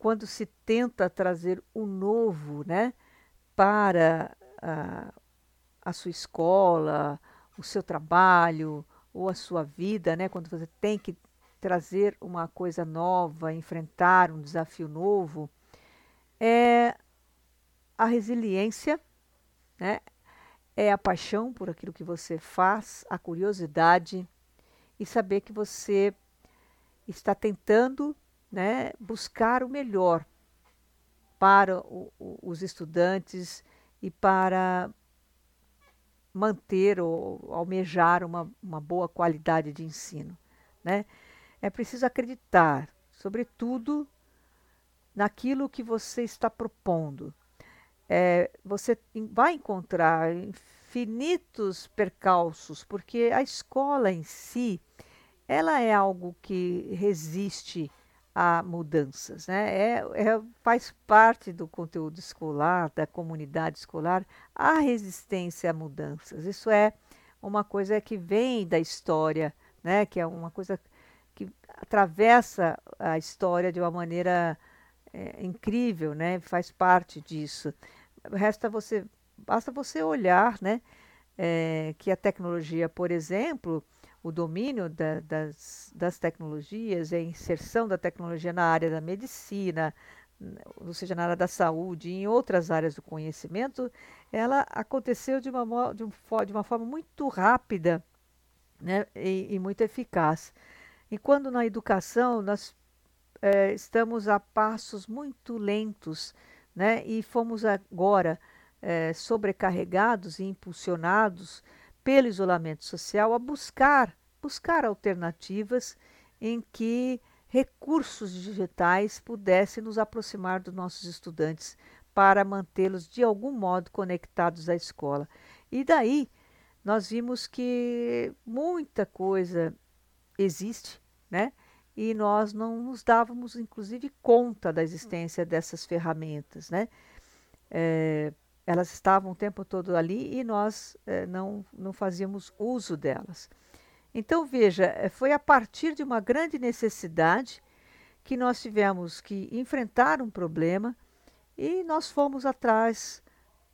quando se tenta trazer o novo né, para a, a sua escola, o seu trabalho ou a sua vida, né, quando você tem que trazer uma coisa nova, enfrentar um desafio novo, é a resiliência, né? é a paixão por aquilo que você faz, a curiosidade e saber que você está tentando né, buscar o melhor para o, o, os estudantes e para manter ou almejar uma, uma boa qualidade de ensino. Né? É preciso acreditar, sobretudo, naquilo que você está propondo. É, você vai encontrar infinitos percalços, porque a escola em si, ela é algo que resiste a mudanças, né? É, é, faz parte do conteúdo escolar, da comunidade escolar, a resistência a mudanças. Isso é uma coisa que vem da história, né? Que é uma coisa que atravessa a história de uma maneira é, incrível, né? Faz parte disso. Resta você, basta você olhar, né? É, que a tecnologia, por exemplo, o domínio da, das, das tecnologias, a inserção da tecnologia na área da medicina, ou seja, na área da saúde e em outras áreas do conhecimento, ela aconteceu de uma, de, um, de uma forma muito rápida né, e, e muito eficaz. Enquanto na educação nós é, estamos a passos muito lentos, né? E fomos agora é, sobrecarregados e impulsionados pelo isolamento social a buscar buscar alternativas em que recursos digitais pudessem nos aproximar dos nossos estudantes para mantê-los de algum modo conectados à escola. E daí nós vimos que muita coisa existe, né? E nós não nos dávamos, inclusive, conta da existência dessas ferramentas, né? É, elas estavam o tempo todo ali e nós é, não, não fazíamos uso delas. Então, veja, é, foi a partir de uma grande necessidade que nós tivemos que enfrentar um problema e nós fomos atrás,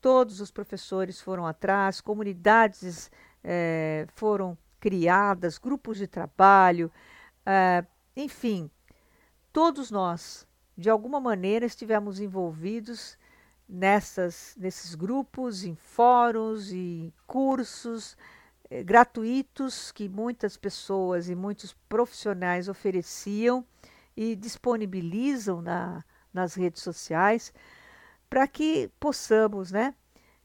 todos os professores foram atrás, comunidades é, foram criadas, grupos de trabalho, é, enfim, todos nós, de alguma maneira, estivemos envolvidos nessas, nesses grupos, em fóruns e cursos eh, gratuitos que muitas pessoas e muitos profissionais ofereciam e disponibilizam na, nas redes sociais para que possamos, né,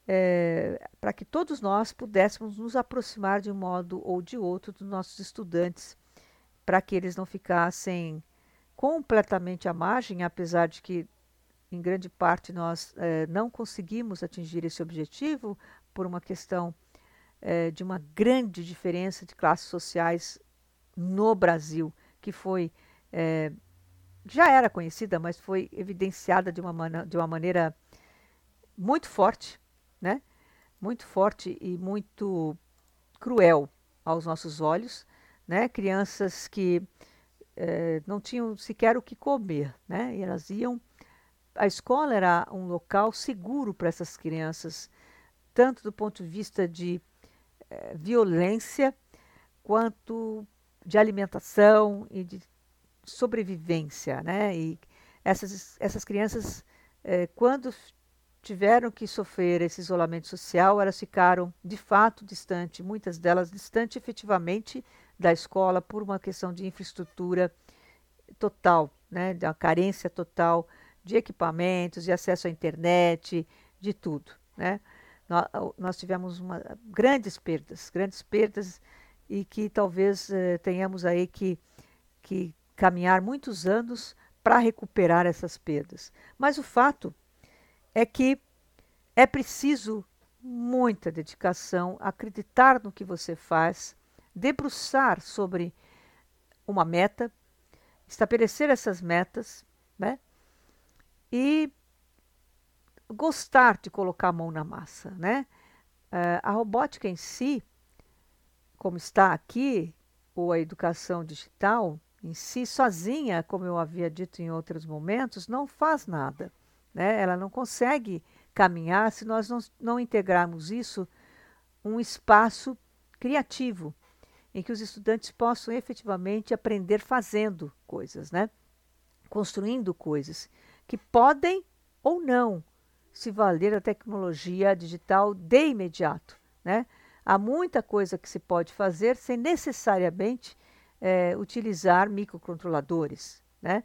é, para que todos nós pudéssemos nos aproximar de um modo ou de outro dos nossos estudantes, para que eles não ficassem completamente à margem, apesar de que em grande parte nós é, não conseguimos atingir esse objetivo por uma questão é, de uma grande diferença de classes sociais no Brasil, que foi é, já era conhecida, mas foi evidenciada de uma, de uma maneira muito forte né? Muito forte e muito cruel aos nossos olhos, né? Crianças que eh, não tinham sequer o que comer, né? E elas iam. A escola era um local seguro para essas crianças, tanto do ponto de vista de eh, violência, quanto de alimentação e de sobrevivência, né? E essas, essas crianças, eh, quando tiveram que sofrer esse isolamento social, elas ficaram de fato distante, muitas delas distante efetivamente da escola por uma questão de infraestrutura total, né, da carência total de equipamentos, de acesso à internet, de tudo, né? Nós, tivemos uma, grandes perdas, grandes perdas e que talvez eh, tenhamos aí que, que caminhar muitos anos para recuperar essas perdas. Mas o fato é que é preciso muita dedicação, acreditar no que você faz, debruçar sobre uma meta, estabelecer essas metas, né? E gostar de colocar a mão na massa, né? Uh, a robótica em si, como está aqui, ou a educação digital, em si, sozinha, como eu havia dito em outros momentos, não faz nada. Né? Ela não consegue caminhar se nós não, não integrarmos isso um espaço criativo, em que os estudantes possam efetivamente aprender fazendo coisas, né? construindo coisas que podem ou não se valer da tecnologia digital de imediato. Né? Há muita coisa que se pode fazer sem necessariamente é, utilizar microcontroladores. Né?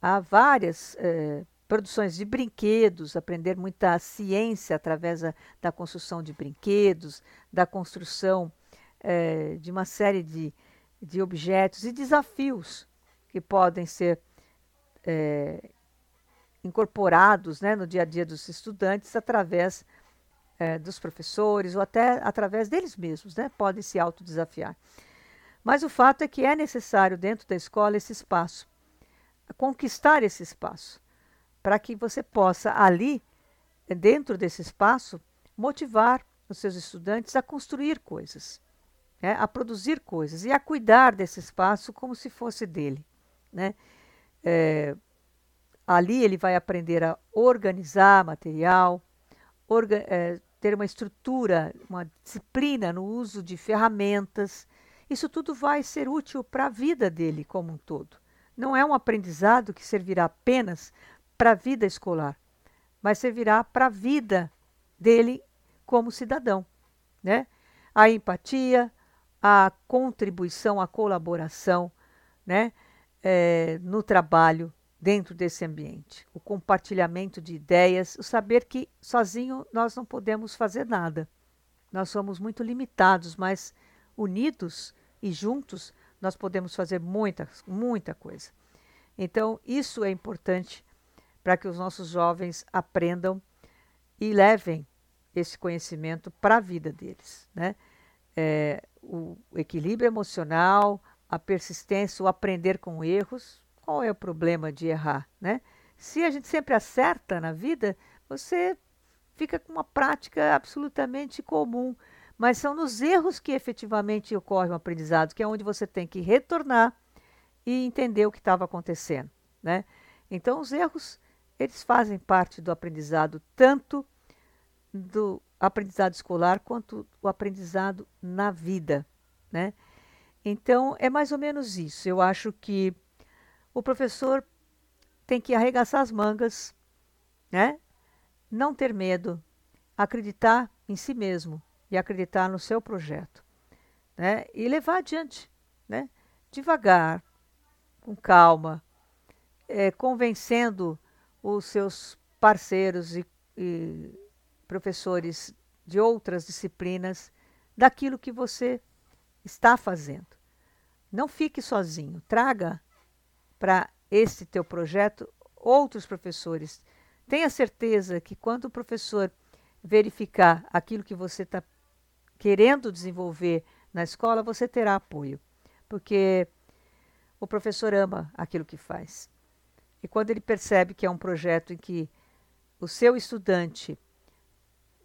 Há várias é, produções de brinquedos, aprender muita ciência através da, da construção de brinquedos, da construção é, de uma série de, de objetos e desafios que podem ser é, incorporados né, no dia a dia dos estudantes através é, dos professores ou até através deles mesmos, né, podem se autodesafiar. Mas o fato é que é necessário dentro da escola esse espaço, conquistar esse espaço, para que você possa ali, dentro desse espaço, motivar os seus estudantes a construir coisas, né, a produzir coisas e a cuidar desse espaço como se fosse dele. Né? É, ali ele vai aprender a organizar material, orga, é, ter uma estrutura, uma disciplina no uso de ferramentas, isso tudo vai ser útil para a vida dele como um todo. Não é um aprendizado que servirá apenas para a vida escolar, mas servirá para a vida dele como cidadão. Né? A empatia, a contribuição, a colaboração né? É, no trabalho dentro desse ambiente, o compartilhamento de ideias, o saber que sozinho nós não podemos fazer nada. Nós somos muito limitados, mas unidos e juntos nós podemos fazer muita, muita coisa. Então, isso é importante para que os nossos jovens aprendam e levem esse conhecimento para a vida deles. Né? É, o equilíbrio emocional, a persistência, o aprender com erros. Qual é o problema de errar? Né? Se a gente sempre acerta na vida, você fica com uma prática absolutamente comum mas são nos erros que efetivamente ocorre o aprendizado, que é onde você tem que retornar e entender o que estava acontecendo, né? Então, os erros, eles fazem parte do aprendizado, tanto do aprendizado escolar quanto o aprendizado na vida, né? Então, é mais ou menos isso. Eu acho que o professor tem que arregaçar as mangas, né? Não ter medo, acreditar em si mesmo, e acreditar no seu projeto. Né? E levar adiante, né? devagar, com calma, é, convencendo os seus parceiros e, e professores de outras disciplinas daquilo que você está fazendo. Não fique sozinho, traga para esse teu projeto outros professores. Tenha certeza que quando o professor verificar aquilo que você está querendo desenvolver na escola, você terá apoio, porque o professor ama aquilo que faz. E quando ele percebe que é um projeto em que o seu estudante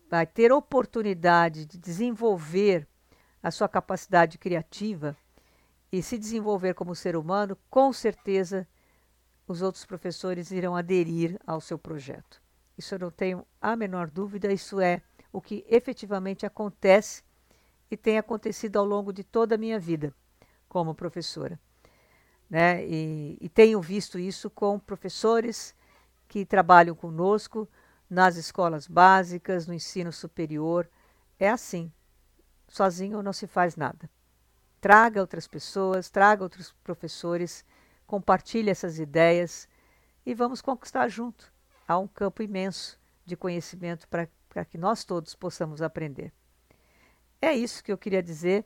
vai ter oportunidade de desenvolver a sua capacidade criativa e se desenvolver como ser humano, com certeza os outros professores irão aderir ao seu projeto. Isso eu não tenho a menor dúvida, isso é o que efetivamente acontece e tem acontecido ao longo de toda a minha vida como professora. Né? E, e tenho visto isso com professores que trabalham conosco nas escolas básicas, no ensino superior. É assim. Sozinho não se faz nada. Traga outras pessoas, traga outros professores, compartilhe essas ideias e vamos conquistar junto. Há um campo imenso de conhecimento para que nós todos possamos aprender. É isso que eu queria dizer.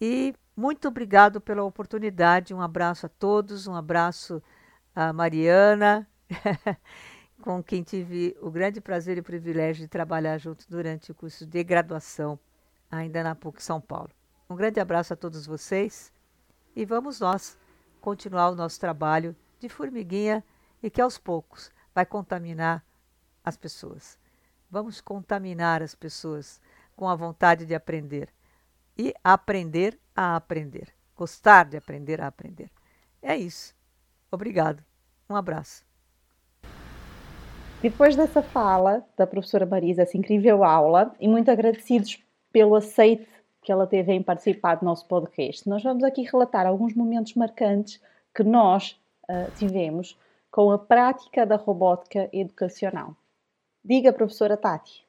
E muito obrigado pela oportunidade. Um abraço a todos, um abraço a Mariana, com quem tive o grande prazer e privilégio de trabalhar junto durante o curso de graduação, ainda na PUC São Paulo. Um grande abraço a todos vocês e vamos nós continuar o nosso trabalho de formiguinha e que aos poucos vai contaminar as pessoas. Vamos contaminar as pessoas com a vontade de aprender e aprender a aprender, gostar de aprender a aprender. É isso. Obrigado. Um abraço. Depois dessa fala da professora Marisa, essa incrível aula, e muito agradecidos pelo aceite que ela teve em participar do nosso podcast, nós vamos aqui relatar alguns momentos marcantes que nós uh, tivemos com a prática da robótica educacional. Diga, professora Tati.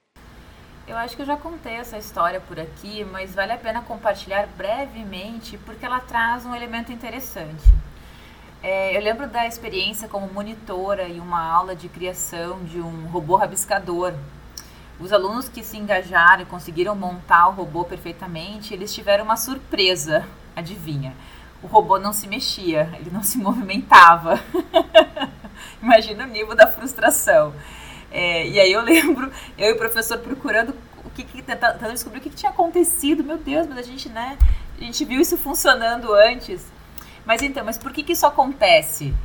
Eu acho que eu já contei essa história por aqui, mas vale a pena compartilhar brevemente porque ela traz um elemento interessante. É, eu lembro da experiência como monitora em uma aula de criação de um robô rabiscador. Os alunos que se engajaram e conseguiram montar o robô perfeitamente, eles tiveram uma surpresa, adivinha? O robô não se mexia, ele não se movimentava. Imagina o nível da frustração. É, e aí eu lembro, eu e o professor procurando o que, que tentando descobrir o que, que, tinha acontecido. Meu Deus, mas a gente, né? A gente viu isso funcionando antes. Mas então, mas por que, que isso acontece?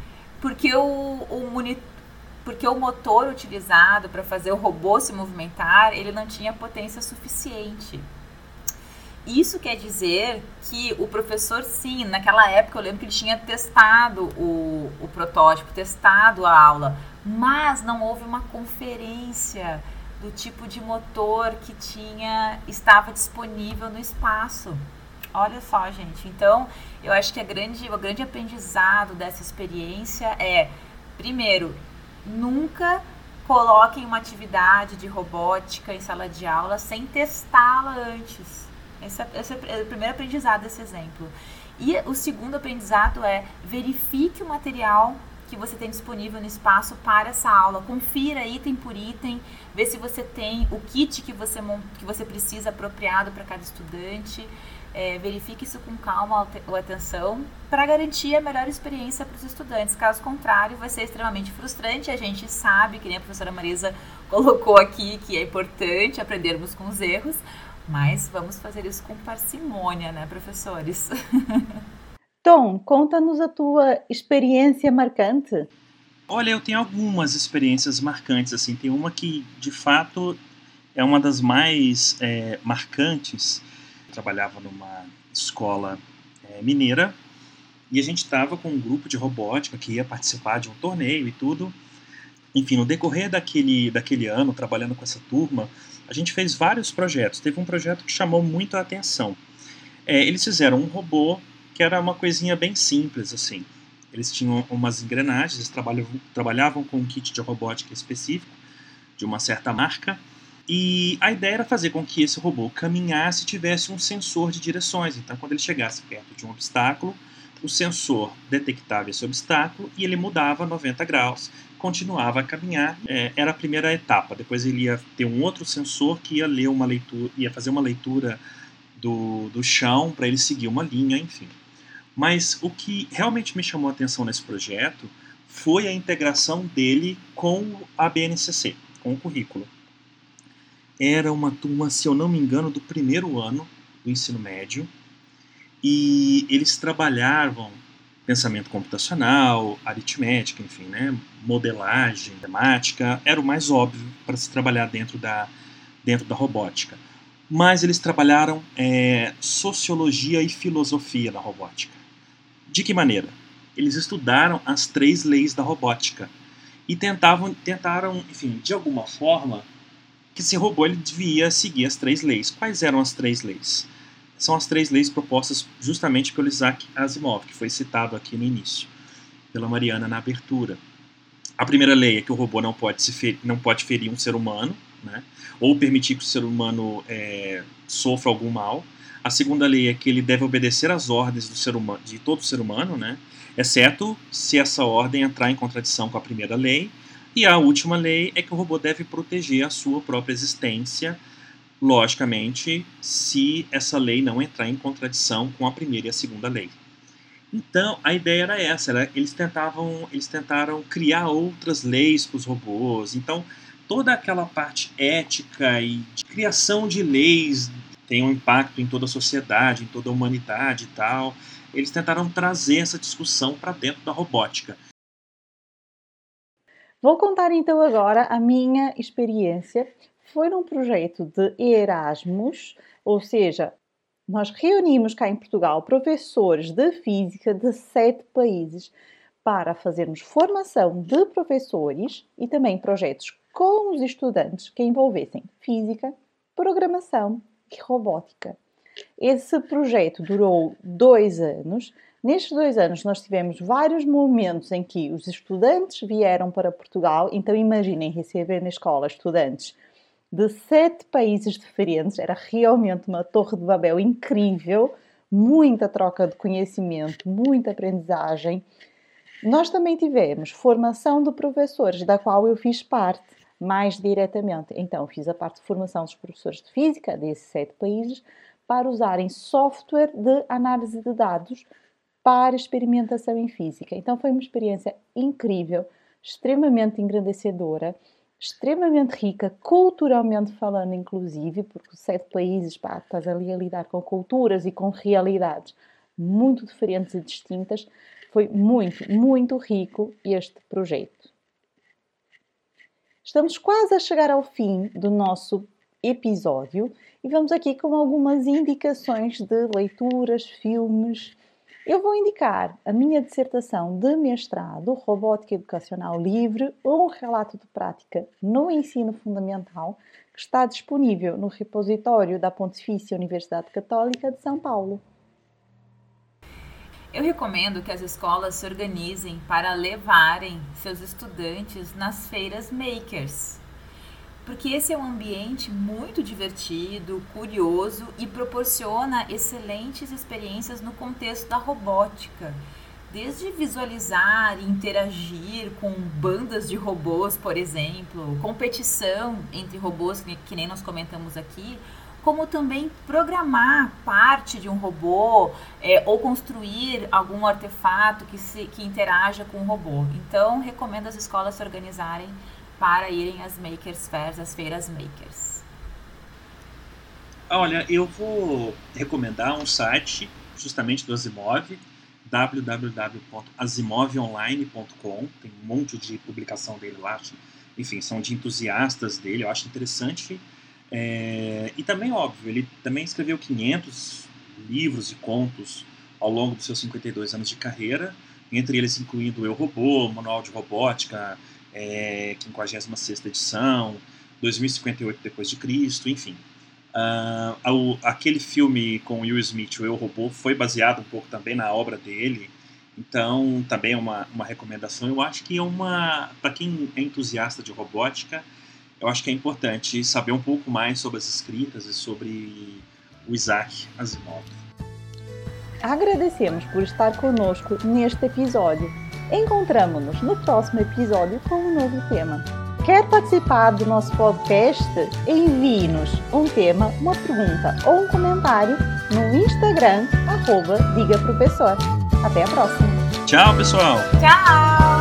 Porque o, o monitor porque o motor utilizado para fazer o robô se movimentar, ele não tinha potência suficiente. Isso quer dizer que o professor, sim, naquela época eu lembro que ele tinha testado o, o protótipo, testado a aula, mas não houve uma conferência do tipo de motor que tinha estava disponível no espaço. Olha só, gente. Então, eu acho que a grande, o grande aprendizado dessa experiência é, primeiro, nunca coloquem uma atividade de robótica em sala de aula sem testá-la antes. Esse é, esse é o primeiro aprendizado desse exemplo. E o segundo aprendizado é verifique o material que você tem disponível no espaço para essa aula. Confira item por item, vê se você tem o kit que você, que você precisa apropriado para cada estudante. É, verifique isso com calma ou atenção para garantir a melhor experiência para os estudantes. Caso contrário, vai ser extremamente frustrante. A gente sabe, que nem a professora Marisa colocou aqui, que é importante aprendermos com os erros, mas vamos fazer isso com parcimônia, né, professores? Tom, conta-nos a tua experiência marcante. Olha, eu tenho algumas experiências marcantes, assim, tem uma que de fato é uma das mais é, marcantes trabalhava numa escola é, mineira e a gente estava com um grupo de robótica que ia participar de um torneio e tudo. Enfim, no decorrer daquele, daquele ano, trabalhando com essa turma, a gente fez vários projetos. Teve um projeto que chamou muito a atenção. É, eles fizeram um robô que era uma coisinha bem simples, assim. Eles tinham umas engrenagens, eles trabalhavam, trabalhavam com um kit de robótica específico, de uma certa marca, e a ideia era fazer com que esse robô caminhasse e tivesse um sensor de direções. Então, quando ele chegasse perto de um obstáculo, o sensor detectava esse obstáculo e ele mudava 90 graus, continuava a caminhar. É, era a primeira etapa. Depois ele ia ter um outro sensor que ia ler uma leitura, ia fazer uma leitura do, do chão para ele seguir uma linha, enfim. Mas o que realmente me chamou a atenção nesse projeto foi a integração dele com a BNCC, com o currículo era uma turma, se eu não me engano, do primeiro ano do ensino médio, e eles trabalhavam pensamento computacional, aritmética, enfim, né, modelagem, matemática, era o mais óbvio para se trabalhar dentro da, dentro da robótica. Mas eles trabalharam é, sociologia e filosofia na robótica. De que maneira? Eles estudaram as três leis da robótica e tentavam, tentaram, enfim, de alguma forma, que esse robô ele devia seguir as três leis. Quais eram as três leis? São as três leis propostas justamente pelo Isaac Asimov, que foi citado aqui no início, pela Mariana na abertura. A primeira lei é que o robô não pode, se ferir, não pode ferir um ser humano, né? ou permitir que o ser humano é, sofra algum mal. A segunda lei é que ele deve obedecer às ordens do ser humano, de todo ser humano, né? exceto se essa ordem entrar em contradição com a primeira lei e a última lei é que o robô deve proteger a sua própria existência, logicamente, se essa lei não entrar em contradição com a primeira e a segunda lei. Então, a ideia era essa, era, eles tentavam, eles tentaram criar outras leis para os robôs. Então, toda aquela parte ética e de criação de leis tem um impacto em toda a sociedade, em toda a humanidade e tal. Eles tentaram trazer essa discussão para dentro da robótica. Vou contar então agora a minha experiência. Foi num projeto de Erasmus, ou seja, nós reunimos cá em Portugal professores de física de sete países para fazermos formação de professores e também projetos com os estudantes que envolvessem física, programação e robótica. Esse projeto durou dois anos. Nestes dois anos, nós tivemos vários momentos em que os estudantes vieram para Portugal. Então, imaginem receber na escola estudantes de sete países diferentes. Era realmente uma torre de Babel incrível, muita troca de conhecimento, muita aprendizagem. Nós também tivemos formação de professores, da qual eu fiz parte mais diretamente. Então, fiz a parte de formação dos professores de física desses sete países para usarem software de análise de dados para experimentação em física. Então, foi uma experiência incrível, extremamente engrandecedora extremamente rica, culturalmente falando, inclusive, porque sete países, pá, estás ali a lidar com culturas e com realidades muito diferentes e distintas. Foi muito, muito rico este projeto. Estamos quase a chegar ao fim do nosso episódio e vamos aqui com algumas indicações de leituras, filmes, eu vou indicar a minha dissertação de mestrado, Robótica Educacional Livre, um relato de prática no ensino fundamental, que está disponível no repositório da Pontifícia Universidade Católica de São Paulo. Eu recomendo que as escolas se organizem para levarem seus estudantes nas feiras makers porque esse é um ambiente muito divertido, curioso e proporciona excelentes experiências no contexto da robótica. Desde visualizar e interagir com bandas de robôs, por exemplo, competição entre robôs, que nem nós comentamos aqui, como também programar parte de um robô é, ou construir algum artefato que, se, que interaja com o robô. Então, recomendo as escolas se organizarem para irem às Makers Fairs, às feiras Makers? Olha, eu vou recomendar um site justamente do Asimov, www.asimovonline.com. Tem um monte de publicação dele lá, enfim, são de entusiastas dele, eu acho interessante. É, e também, óbvio, ele também escreveu 500 livros e contos ao longo dos seus 52 anos de carreira, entre eles incluindo Eu Robô, Manual de Robótica, é, 56 edição, 2058 depois de Cristo, enfim. Uh, aquele filme com Will Smith, O Eu Robô, foi baseado um pouco também na obra dele, então também é uma, uma recomendação. Eu acho que é uma, para quem é entusiasta de robótica, eu acho que é importante saber um pouco mais sobre as escritas e sobre o Isaac Asimov. Agradecemos por estar conosco neste episódio Encontramos-nos no próximo episódio com um novo tema. Quer participar do nosso podcast? Envie-nos um tema, uma pergunta ou um comentário no Instagram, arroba Diga Professor. Até a próxima. Tchau, pessoal. Tchau.